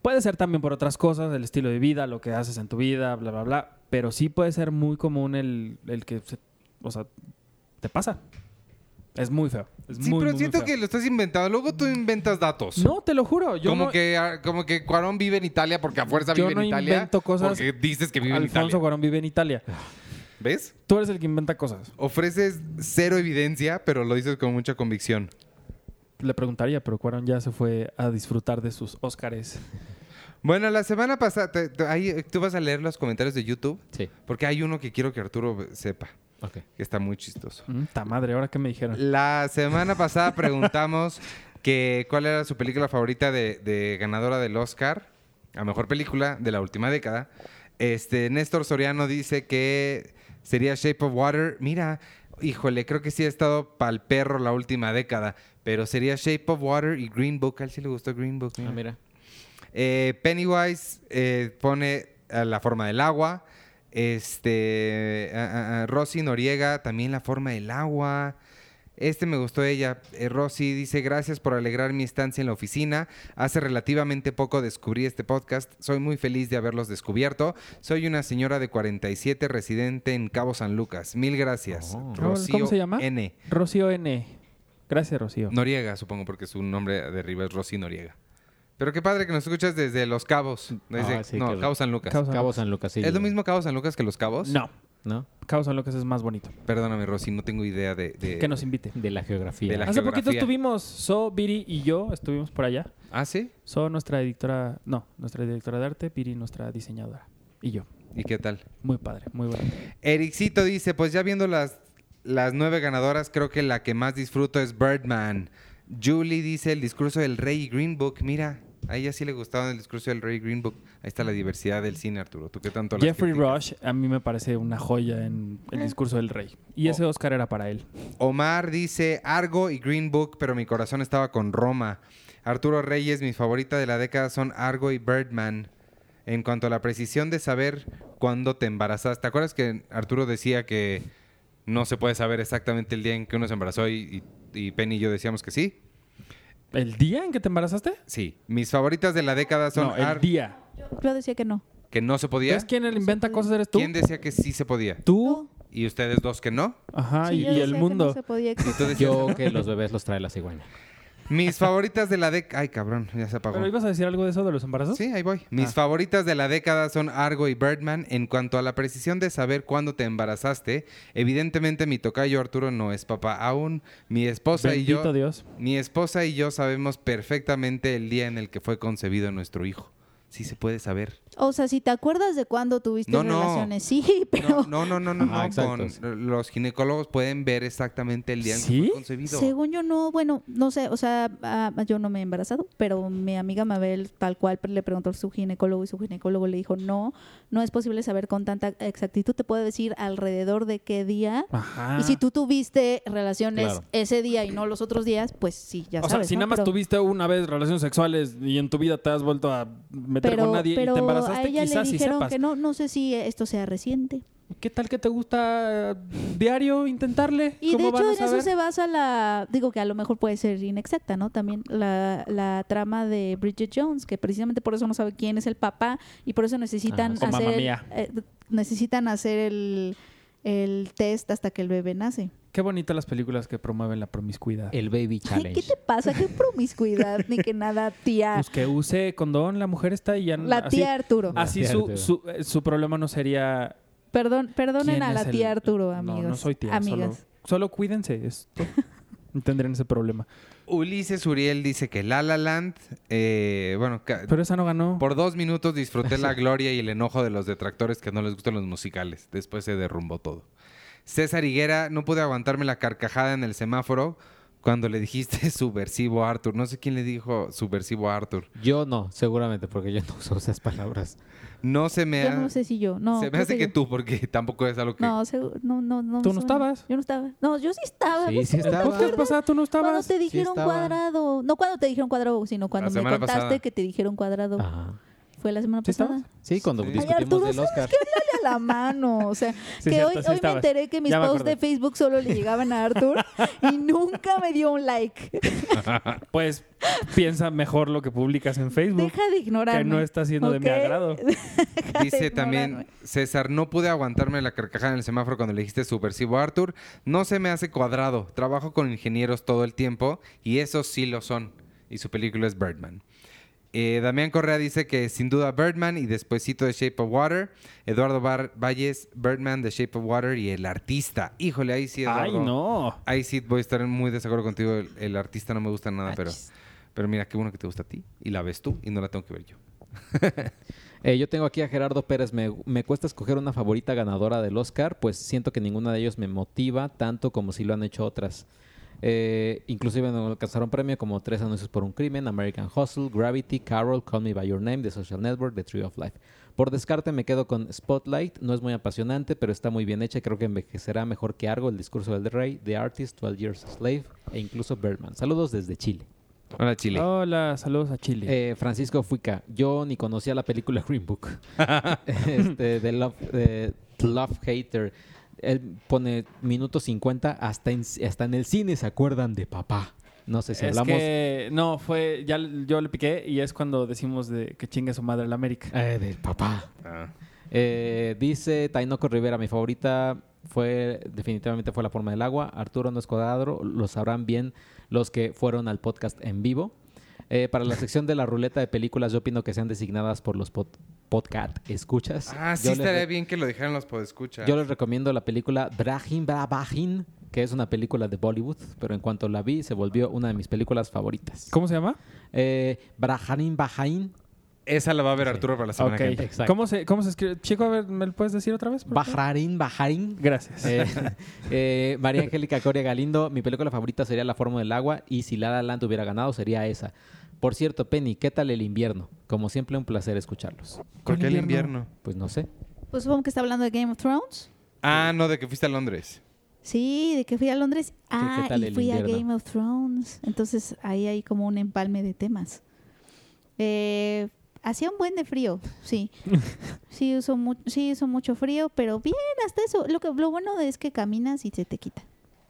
Puede ser también por otras cosas, el estilo de vida, lo que haces en tu vida, bla, bla, bla. Pero sí puede ser muy común el, el que, se- o sea, te pasa. Es muy feo. Es Sí, muy, pero muy, muy siento feo. que lo estás inventando. Luego tú inventas datos. No, te lo juro. Yo como, no- que, ah, como que Cuarón vive en Italia porque a fuerza Yo vive no en Italia. invento cosas. Porque dices que vive en Alfonso Italia. Cuarón vive en Italia. ¿Ves? Tú eres el que inventa cosas. Ofreces cero evidencia, pero lo dices con mucha convicción. Le preguntaría, pero Cuarón ya se fue a disfrutar de sus Óscares. Bueno, la semana pasada, te- te- ahí, tú vas a leer los comentarios de YouTube, Sí, porque hay uno que quiero que Arturo sepa, que está muy chistoso. Mm, Ta madre, ahora qué me dijeron. La semana pasada preguntamos <laughs> que cuál era su película favorita de, de ganadora del Oscar a mejor película de la última década. Este Néstor Soriano dice que sería Shape of Water. Mira, híjole, creo que sí ha estado pa'l perro la última década, pero sería Shape of Water y Green Book. A él sí le gustó Green Book. mira. Ah, mira. Eh, Pennywise eh, pone a la forma del agua. Este, a- Rosy Noriega también la forma del agua. Este me gustó ella. Eh, Rosy dice, gracias por alegrar mi estancia en la oficina. Hace relativamente poco descubrí este podcast. Soy muy feliz de haberlos descubierto. Soy una señora de 47 residente en Cabo San Lucas. Mil gracias. Oh. Rocío ¿Cómo se llama? N. Rocío N. Gracias, Rocío. Noriega, supongo, porque su nombre de arriba es Rosy Noriega. Pero qué padre que nos escuchas desde Los Cabos. Desde, Ah, sí, no, Cabo San Lucas. Cabo San Cabo San Lucas, sí. ¿Es lo mismo Cabo San Lucas que Los Cabos? No. ¿No? Cabo San Lucas es más bonito. Perdóname, Rosy, no tengo idea de... de- Que nos invite. De la geografía. De la Hace poquito estuvimos, So, Viri y yo estuvimos por allá. ¿Ah, sí? So, nuestra editora, no, nuestra directora de arte, Viri, nuestra diseñadora. Y yo. ¿Y qué tal? Muy padre, muy bueno. Ericito dice, pues ya viendo las, las nueve ganadoras, creo que la que más disfruto es Birdman. Julie dice el discurso del rey y Green Book. Mira, a ella sí le gustaba el discurso del rey y Green Book. Ahí está la diversidad del cine, Arturo. ¿Tú qué tanto Jeffrey? Rush a mí me parece una joya en el discurso del rey. Y ese Oscar era para él. Omar dice Argo y Green Book, pero mi corazón estaba con Roma. Arturo Reyes, mi favorita de la década son Argo y Birdman. En cuanto a la precisión de saber cuándo te embarazaste. ¿Te acuerdas que Arturo decía que no se puede saber exactamente el día en que uno se embarazó y, y, y Penny y yo decíamos que sí? ¿El día en que te embarazaste? Sí. Mis favoritas de la década son No, el Ar- día. Yo decía que no. que no se podía. ¿Ves quién le inventa cosas? ¿Eres tú? ¿Quién decía que sí se podía? ¿Tú? Y ustedes dos que no. Ajá, Sí, y, yo y decía el que mundo. no se podía Yo que los bebés los trae la cigüeña. Mis favoritas de la década. Ay, cabrón, ya se apagó. ¿Pero ibas a decir algo de eso de los embarazos? Sí, ahí voy. Mis Ah. favoritas de la década son Argo y Birdman. En cuanto a la precisión de saber cuándo te embarazaste, evidentemente mi tocayo Arturo no es papá aún. Mi esposa y yo, Dios. mi esposa y yo sabemos perfectamente el día en el que fue concebido nuestro hijo. Sí se puede saber. O sea, si te acuerdas de cuándo tuviste No, no. relaciones, sí, <laughs> pero No, no, no, no, no. Ajá, exacto. con- los ginecólogos pueden ver exactamente el día en que fue concebido. según yo no, bueno, no sé, o sea, ah, yo no me he embarazado, pero mi amiga Mabel tal cual le preguntó a su ginecólogo y su ginecólogo le dijo, no, no es posible saber con tanta exactitud, te puede decir alrededor de qué día. Ajá. Y si tú tuviste relaciones Claro. ese día y no los otros días, pues sí, ya o sabes. sea, si ¿no? nada más Pero- tuviste una vez relaciones sexuales y en tu vida te has vuelto a meter pero, con nadie y pero a ella le quizás dijeron que no, no sé si esto sea reciente. ¿Qué tal que te gusta diario intentarle? Y de ¿Cómo van hecho en eso se basa la, digo que a lo mejor puede ser inexacta, ¿no? También la, la trama de Bridget Jones, que precisamente por eso no sabe quién es el papá y por eso necesitan Ah, hacer mamá el- mía. eh, necesitan hacer el, el test hasta que el bebé nace. Qué bonitas las películas que promueven la promiscuidad. El Baby Ay, Challenge. ¿Qué te pasa? ¿Qué promiscuidad? Ni que nada, tía. Pues que use condón, la mujer está y ya no- La así- tía Arturo. Así tía su, Arturo. su, eh, su problema no sería. Perdón, perdonen ¿quién a la el- tía Arturo, No, amigos. No, soy tía. Solo, Amigas. solo cuídense. Esto. <laughs> Tendrían ese problema. Ulises Uriel dice que La La Land, eh, bueno, Pero esa no ganó. por dos minutos disfruté la <laughs> gloria y el enojo de los detractores que no les gustan los musicales. Después se derrumbó todo. César Higuera, no pude aguantarme la carcajada en el semáforo cuando le dijiste <laughs> subversivo a Arthur. No sé quién le dijo subversivo a Arthur. Yo no, seguramente, porque yo no uso esas palabras. No se me Yo ha- no sé si yo. No, se me hace que yo. tú, porque <laughs> tampoco es algo que... No, segu- no, no, no. ¿Tú no suena. estabas? Yo no estaba. No, yo sí estaba. Sí, ¿ves sí estaba. te ¿Por qué pasada tú no Cuando estabas? te dijeron cuadrado. No cuando te dijeron cuadrado, sino cuando me contaste pasada. que te dijeron cuadrado. Ajá. Fue la semana ¿Sí pasada. estabas? Sí, cuando Sí. Ay, discutimos Arturo, del Oscar. Dale a la mano. O sea, <laughs> Sí, que cierto, hoy, sí hoy me enteré que mis Ya posts de Facebook solo le llegaban a Arthur y <laughs> nunca me dio un like. <laughs> Pues piensa mejor lo que publicas en Facebook. Deja de ignorarme. que no está siendo de mi agrado. Deja de Dice también. César, no pude aguantarme la carcajada en el semáforo cuando le dijiste subversivo a Arthur. No se me hace cuadrado. Trabajo con ingenieros todo el tiempo y esos sí lo son. Y su película es Birdman. Eh, Damián Correa dice que sin duda Birdman y despuesito de Shape of Water. Eduardo Bar- Valles, Birdman, The Shape of Water y El Artista. Híjole, ahí sí, Eduardo. Ay, no. Ahí sí voy a estar muy de desacuerdo contigo. El, el artista no me gusta nada, pero, pero mira, qué bueno que te gusta a ti. Y la ves tú y no la tengo que ver yo. <laughs> Eh, yo tengo aquí a Gerardo Pérez. Me, me cuesta escoger una favorita ganadora del Oscar, pues siento que ninguna de ellos me motiva tanto como si lo han hecho otras. Eh, inclusive no alcanzaron premio como Tres anuncios por un crimen, American Hustle, Gravity, Carol, Call Me By Your Name, The Social Network, The Tree of Life. Por descarte me quedo con Spotlight. No es muy apasionante, pero está muy bien hecha. y Creo que envejecerá mejor que Argo, El Discurso del Rey, The Artist, 12 Years a Slave e incluso Birdman. Saludos desde Chile. Hola, Chile. Hola, saludos a Chile. Eh, Francisco Fuica, yo ni conocía la película Green Book. <laughs> este, de Love, de Love Hater. Él pone minuto 50, hasta en, hasta en el cine se acuerdan de papá. No sé si es hablamos que no, fue, ya yo le piqué y es cuando decimos de que chingue su madre la América. eh, del papá. Ah. Eh, dice Tainoco Rivera, mi favorita fue definitivamente fue La Forma del Agua. Arturo no es cuadrado, lo sabrán bien los que fueron al podcast en vivo. Eh, para la sección de la ruleta de películas, yo opino que sean designadas por los pod- podcast escuchas. Ah, sí Yo estaría bien que lo dijeran los podescuchas. Yo les recomiendo la película Brahim Brabajin, que es una película de Bollywood, pero en cuanto la vi se volvió una de mis películas favoritas. ¿Cómo se llama? Eh, Brahim Bajain, Esa la va a ver Sí. Arturo para la semana que. Exacto. ¿Cómo se, ¿Cómo se escribe? Chico, a ver, ¿me lo puedes decir otra vez? Bahrain Bajain. Gracias. Eh, <laughs> eh, María Angélica Coria Galindo, mi película favorita sería La Forma del Agua y si La La Land hubiera ganado sería esa. Por cierto, Penny, ¿qué tal el invierno? Como siempre, un placer escucharlos. ¿Por qué el invierno? invierno? Pues no sé. Pues supongo que está hablando de Game of Thrones. Ah, no, de que fuiste a Londres. Sí, de que fui a Londres. Ah, tal y el fui a? Game of Thrones. Entonces ahí hay como un empalme de temas. Eh, hacía un buen de frío, sí. <laughs> Sí hizo, mu- sí hizo mucho frío, pero bien, hasta eso. Lo, que, lo bueno es que caminas y se te quita.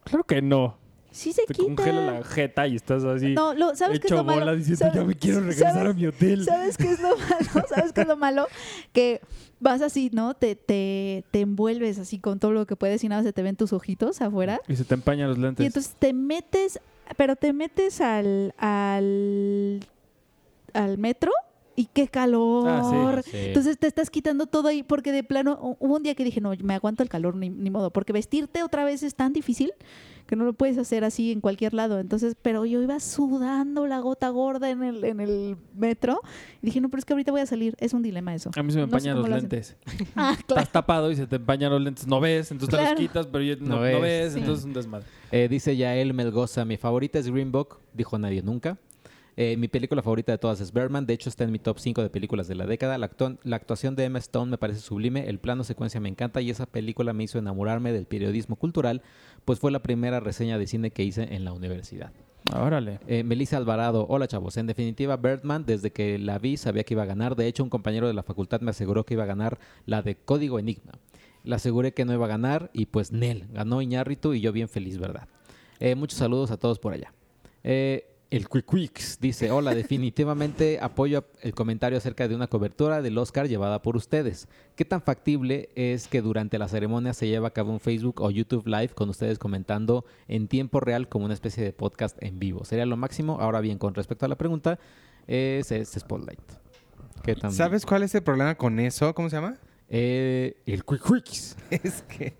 Claro que no. Sí se Te quita. congela la jeta y estás así No, lo, ¿sabes qué es lo malo? diciendo ¿Sabes- ya me quiero regresar sabes- a mi hotel. ¿Sabes qué es lo malo? <laughs> ¿Sabes qué es lo malo? Que vas así, ¿no? Te, te, te envuelves así con todo lo que puedes y nada se te ven tus ojitos afuera. Y se te empañan los lentes. Y entonces te metes, pero te metes al, al, al metro y qué calor. Ah, sí. Sí. Entonces te estás quitando todo ahí porque de plano hu- hubo un día que dije, no, me aguanto el calor, ni, ni modo, porque vestirte otra vez es tan difícil que no lo puedes hacer así en cualquier lado. Entonces, pero yo iba sudando la gota gorda en el, en el metro y dije, no, pero es que ahorita voy a salir. Es un dilema eso. A mí se me No sé empañan los lentes. <laughs> Ah, claro. Estás tapado y se te empañan los lentes. No ves, entonces te los quitas, pero yo- no, No no ves. ves, Sí. entonces es un desmadre. Eh, dice Yael Melgoza, mi favorita es Green Book, dijo nadie nunca. Eh, mi película favorita de todas es Birdman, de hecho está en mi top 5 de películas de la década. La, actu- la actuación de Emma Stone me parece sublime, el plano secuencia me encanta y esa película me hizo enamorarme del periodismo cultural, pues fue la primera reseña de cine que hice en la universidad. Órale. Eh, Melissa Alvarado, hola chavos. En definitiva, Birdman, desde que la vi, sabía que iba a ganar. De hecho, un compañero de la facultad me aseguró que iba a ganar la de Código Enigma. Le aseguré que no iba a ganar y pues Nel, ganó Iñárritu y yo bien feliz, ¿verdad? Eh, muchos saludos a todos por allá. Eh, el Quick dice, hola, <laughs> definitivamente apoyo el comentario acerca de una cobertura del Oscar llevada por ustedes. ¿Qué tan factible es que durante la ceremonia se lleve a cabo un Facebook o YouTube Live con ustedes comentando en tiempo real como una especie de podcast en vivo? Sería lo máximo. Ahora bien, con respecto a la pregunta, es, es Spotlight. ¿Qué tan- ¿Sabes cuál es el problema con eso? ¿Cómo se llama? Eh, el Quick <laughs> Es que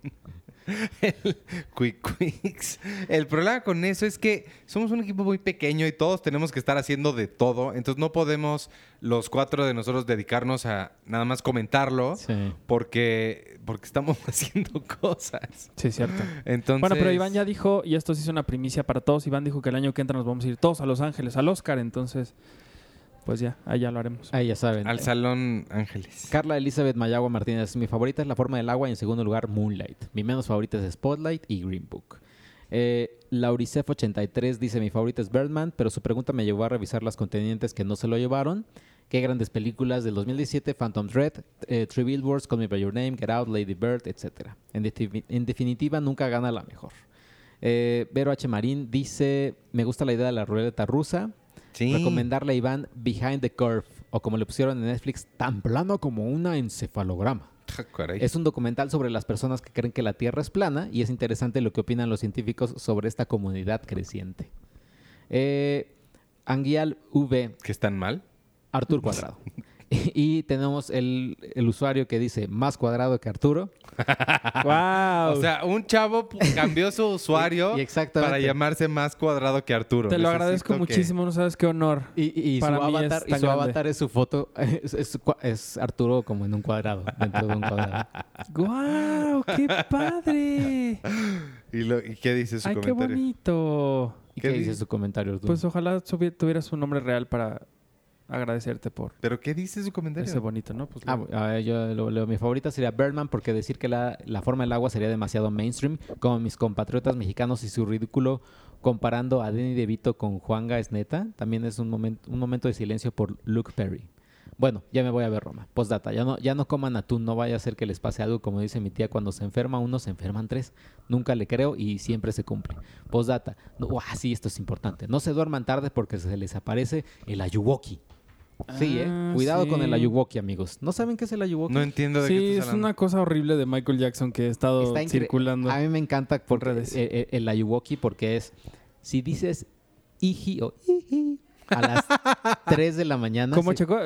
el <laughs> Quick Quicks. El problema con eso es que somos un equipo muy pequeño y todos tenemos que estar haciendo de todo. Entonces no podemos los cuatro de nosotros dedicarnos a nada más comentarlo Sí. porque, porque estamos <laughs> haciendo cosas. Sí, es cierto. Entonces, Bueno, pero Iván ya dijo, y esto sí es una primicia para todos, Iván dijo que el año que entra nos vamos a ir todos a Los Ángeles, al Oscar, entonces, pues ya, allá lo haremos. Ahí ya saben. al Salón Ángeles. Carla Elizabeth Mayagua Martínez. Mi favorita es La forma del agua y en segundo lugar Moonlight. Mi menos favorita es Spotlight y Green Book. Eh, Lauricef83 dice mi favorita es Birdman, pero su pregunta me llevó a revisar las contendientes que no se lo llevaron. Qué grandes películas del 2017, Phantom Thread, eh, Three Billboards, Call Me By Your Name, Get Out, Lady Bird, etc. En, defi- en definitiva, nunca gana la mejor. Eh, Vero H. Marín dice, me gusta la idea de la ruleta rusa. Sí. Recomendarle a Iván Behind the Curve, o como le pusieron en Netflix, tan plano como una encefalograma. Caray. Es un documental sobre las personas que creen que la Tierra es plana y es interesante lo que opinan los científicos sobre esta comunidad creciente. Eh, Anguial V, ¿Que están mal? Artur Cuadrado. <laughs> <laughs> y tenemos el, el usuario que dice más cuadrado que Arturo. <laughs> ¡Wow! O sea, un chavo cambió su <laughs> usuario Y- y exactamente. para llamarse más cuadrado que Arturo. te lo Necesito agradezco que- muchísimo, no sabes qué honor. Y, y- y Para su, mí es avatar, y tan su avatar es su foto, es, es- es Arturo como en un cuadrado, dentro de un cuadrado. ¡Guau! ¡Qué padre! ¿Y, lo- y qué dice su ¡Ay, qué comentario? bonito! ¿Y ¿Qué qué, dice su comentario, Arturo? Pues ojalá tuvieras un nombre real para agradecerte por ¿Pero qué dice su comentario? ese bonito, ¿no? Pues Ah, a ver, yo lo. Mi favorita sería Birdman porque decir que la, la forma del agua sería demasiado mainstream, como mis compatriotas mexicanos y su ridículo comparando a Danny DeVito con Juanga es neta. También es un, momento un momento de silencio por Luke Perry. Bueno, ya me voy a ver Roma. Postdata, ya no, ya no coman atún, no vaya a ser que les pase algo, como dice mi tía, cuando se enferma uno, se enferman tres. Nunca le creo y siempre se cumple. Postdata, no, ah, sí, esto es importante. No se duerman tarde porque se les aparece el ayuwoki. Sí, ¿eh? Ah, Cuidado con el ayuwoki, amigos. ¿No saben qué es el ayuwoki? No entiendo de qué Sí, estás es una cosa horrible de Michael Jackson que he estado circulando. A mí me encanta porque, redes. el ayuwoki porque es, si dices iji o iji a las 3 de la mañana, ¿Cómo, se, Checo?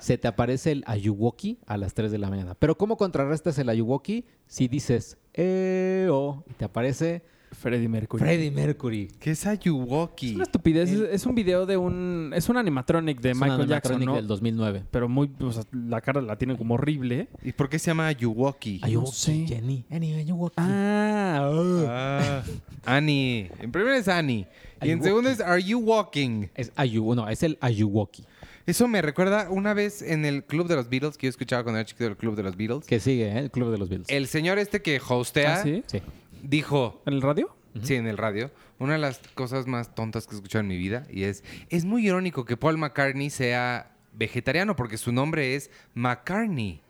se te aparece el ayuwoki a las 3 de la mañana. Pero ¿cómo contrarrestas el ayuwoki si dices eo y te aparece Freddie Mercury. Freddie Mercury? ¿Qué es Ayuwoki? Es una estupidez. El- Es, un video de un... Es un animatronic de Es Michael Jackson, animatronic ¿no? del 2009. Pero muy... O sea, la cara la tiene como horrible. ¿Y por qué se llama Ayuwoki? Ayuwoki, sé. Jenny. Jenny, ayuwoki. Ah, Ah, Annie. En primer es Annie. Y en segundo es Are You Walking? Es, ayu, no, es el ayuwoki. Eso me recuerda una vez en el Club de los Beatles, que yo escuchaba cuando era chiquito el Club de los Beatles. Que sigue, ¿eh? El Club de los Beatles. El señor este que hostea ¿Ah, sí? Sí. Dijo, ¿En el radio? sí, en el radio, una de las cosas más tontas que he escuchado en mi vida, y es, es muy irónico que Paul McCartney sea vegetariano, porque su nombre es McCartney.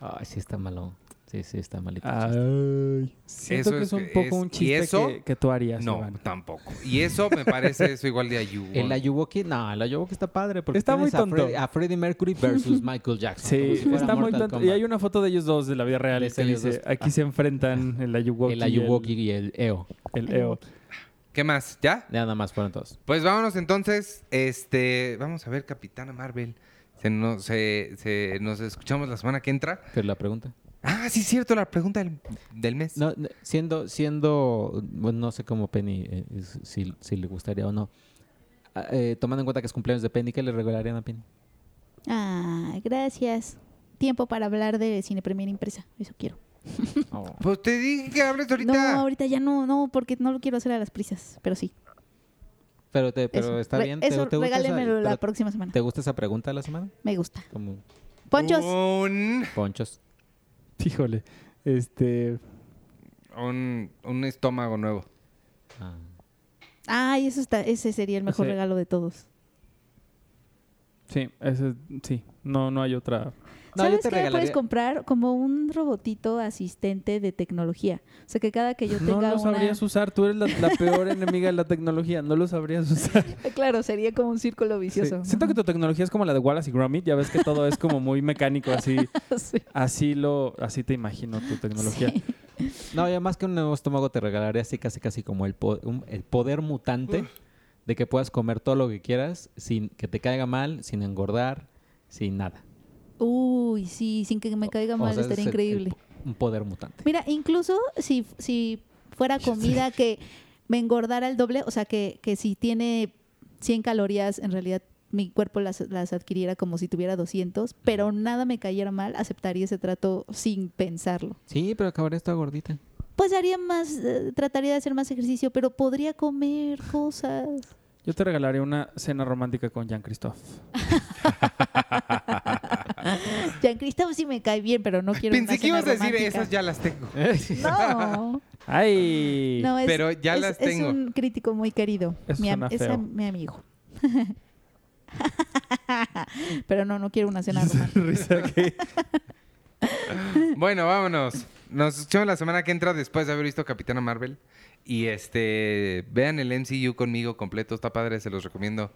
Ay, sí está malo. Sí, sí está malito. Ay. Siento Eso que es un poco es- un ¿y chiste eso? que, que tú harías, No, Iván. tampoco. Y eso me parece eso igual de <laughs> Ayuwoki. El Ayuwoki, no, el Ayuwoki está padre porque Está muy tienes a tonto. Freddie- A, Freddie Mercury versus <laughs> Michael Jackson. Sí, si está muy tonto. Kombat. Y hay una foto de ellos dos de la vida real De que ellos dice, dos. aquí se enfrentan <laughs> el Ayuwoki, El Ayuwoki y el EO. y el, el EO. ¿Qué más? ¿Ya? Ya nada más fueron todos. Pues vámonos entonces. Este, vamos a ver Capitana Marvel. Se nos, se- se- nos escuchamos la semana que entra. ¿Qué es la pregunta? Ah, sí, es cierto, la pregunta del, del mes. No, siendo, siendo, bueno, no sé cómo Penny, eh, si, si le gustaría o no. Ah, eh, tomando en cuenta que es cumpleaños de Penny, ¿qué le regalarían a Penny? Ah, gracias. Tiempo para hablar de cine premier impresa. Eso quiero. Oh. <laughs> Pues te dije que hables ahorita. No, ahorita ya no, no, porque no lo quiero hacer a las prisas. Pero sí. Pero, te, pero eso. está bien. ¿te- Eso, te gusta esa- regálemelo la pero próxima semana. ¿Te gusta esa pregunta de la semana? Me gusta. Como Ponchos. Un, ponchos. <laughs> Híjole. Este. un, un estómago nuevo. Ah. Ay, eso está, ese sería el mejor Sí. regalo de todos. Sí, ese, sí. No, no hay otra. No, yo ¿Sabes te qué? Puedes regalaría- comprar como un robotito asistente de tecnología. O sea, que cada que yo No tenga lo una... sabrías usar. Tú eres la, la peor <laughs> enemiga de la tecnología. No lo sabrías usar. Claro, sería como un círculo Sí. vicioso. Siento que tu tecnología es como la de Wallace y Gromit. Ya ves que todo es como muy mecánico. Así, <laughs> Sí. así lo, así te imagino tu tecnología. Sí. No, ya más que un nuevo estómago te regalaría así casi casi como el, po- un- el poder mutante de que puedas comer todo lo que quieras sin que te caiga mal, sin engordar, sin nada. Uy, sí, sin que me caiga O mal, sea, estaría es increíble. el- un poder mutante. Mira, incluso si, si fuera comida que me engordara el doble, o sea, que, que si tiene 100 calorías, en realidad mi cuerpo las, las adquiriera como si tuviera 200, pero nada me cayera mal, aceptaría ese trato sin pensarlo. Sí, pero acabaría esta gordita. Pues haría más, eh, trataría de hacer más ejercicio, pero podría comer cosas. Yo te regalaría una cena romántica con Jean-Christophe. <laughs> Jean-Christophe sí me cae bien, pero no quiero Pensé una que ibas a decir, romántica. esas ya las tengo. <laughs> No, ¡Ay! no es, Pero ya es- las es tengo. un crítico muy querido. Eso mi, am- suena es feo. am- mi amigo. <laughs> pero no, no quiero una cena <laughs> romántica. Risa que- Bueno, vámonos. Nos escuchamos la semana que entra después de haber visto Capitana Marvel. Y este, vean el MCU conmigo completo, está padre, se los recomiendo.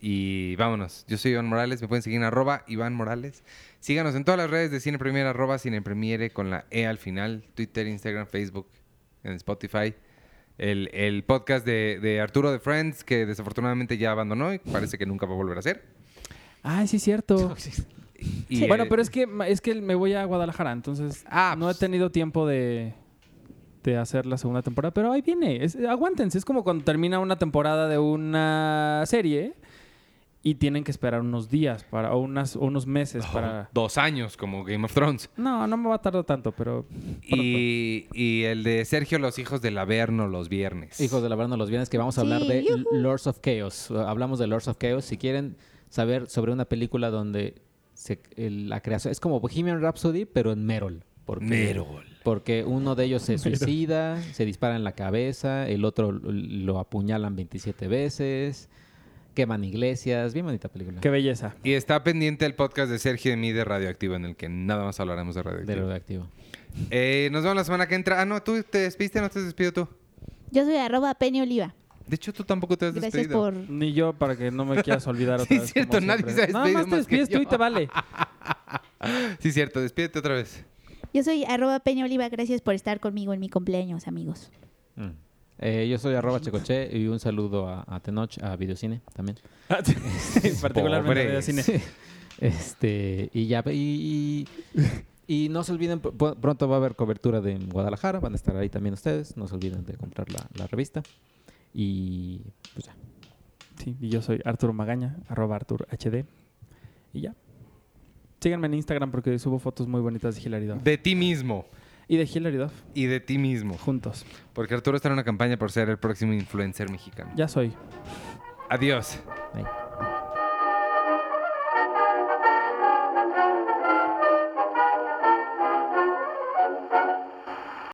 Y vámonos. Yo soy Iván Morales, me pueden seguir en arroba Iván Morales. Síganos en todas las redes de Cine Premiere, arroba Cine Premiere con la E al final, Twitter, Instagram, Facebook, en Spotify. El, el podcast de, de Arturo de Friends, que desafortunadamente ya abandonó y parece que nunca va a volver a hacer. Ay, sí, es cierto. <laughs> Y, Bueno, pero es que, es que me voy a Guadalajara, entonces Ah, no he pues. tenido tiempo de, de hacer la segunda temporada, pero ahí viene. Es- aguántense, es como cuando termina una temporada de una serie y tienen que esperar unos días para, o, unas, o unos meses para... dos años como Game of Thrones. No, no me va a tardar tanto, pero... Y, y el de Sergio, los hijos del Averno, los viernes. Hijos de la Verna los viernes que vamos a Sí, hablar de. Lords of Chaos. Hablamos de Lords of Chaos. Si quieren saber sobre una película donde se- el- la creación es como Bohemian Rhapsody, pero en Merol. Porque, Merol. Porque uno de ellos se suicida, se dispara en la cabeza, el otro lo- lo apuñalan 27 veces, queman iglesias. Bien bonita película. Qué belleza. Y está pendiente el podcast de Sergio y de mí de Radioactivo, en el que nada más hablaremos de De Radioactivo. radioactivo. Eh, nos vemos la semana que entra. Ah, no, tú te despiste, no te despido tú. Yo soy arroba Penny Oliva. De hecho, tú tampoco te has Gracias despedido. por... Ni yo, para que no me <laughs> quieras olvidar otra Sí, vez. es cierto, como nadie siempre. se ha Nada despedido más te más que despides tú yo. y te vale. <laughs> Sí, cierto, despídete otra vez. Yo soy arroba Penny Oliva. Gracias por estar conmigo en mi cumpleaños, amigos. Mm. Eh, yo soy arroba checoche y un saludo a, a Tenoch, a Videocine también. <laughs> Particularmente Pobres. de cine. Sí. Este, y ya, y, y, y no se olviden, pr- pronto va a haber cobertura de en Guadalajara, van a estar ahí también ustedes, no se olviden de comprar la, la revista. Y pues ya. Sí, y yo soy Arturo Magaña, arroba Artur HD. Y ya. Síganme en Instagram porque subo fotos muy bonitas de Hilary Duff. De ti mismo. Y de Hilary Duff, Y de ti mismo. juntos. Porque Arturo está en una campaña por ser el próximo influencer mexicano. Ya soy. Adiós. Ahí.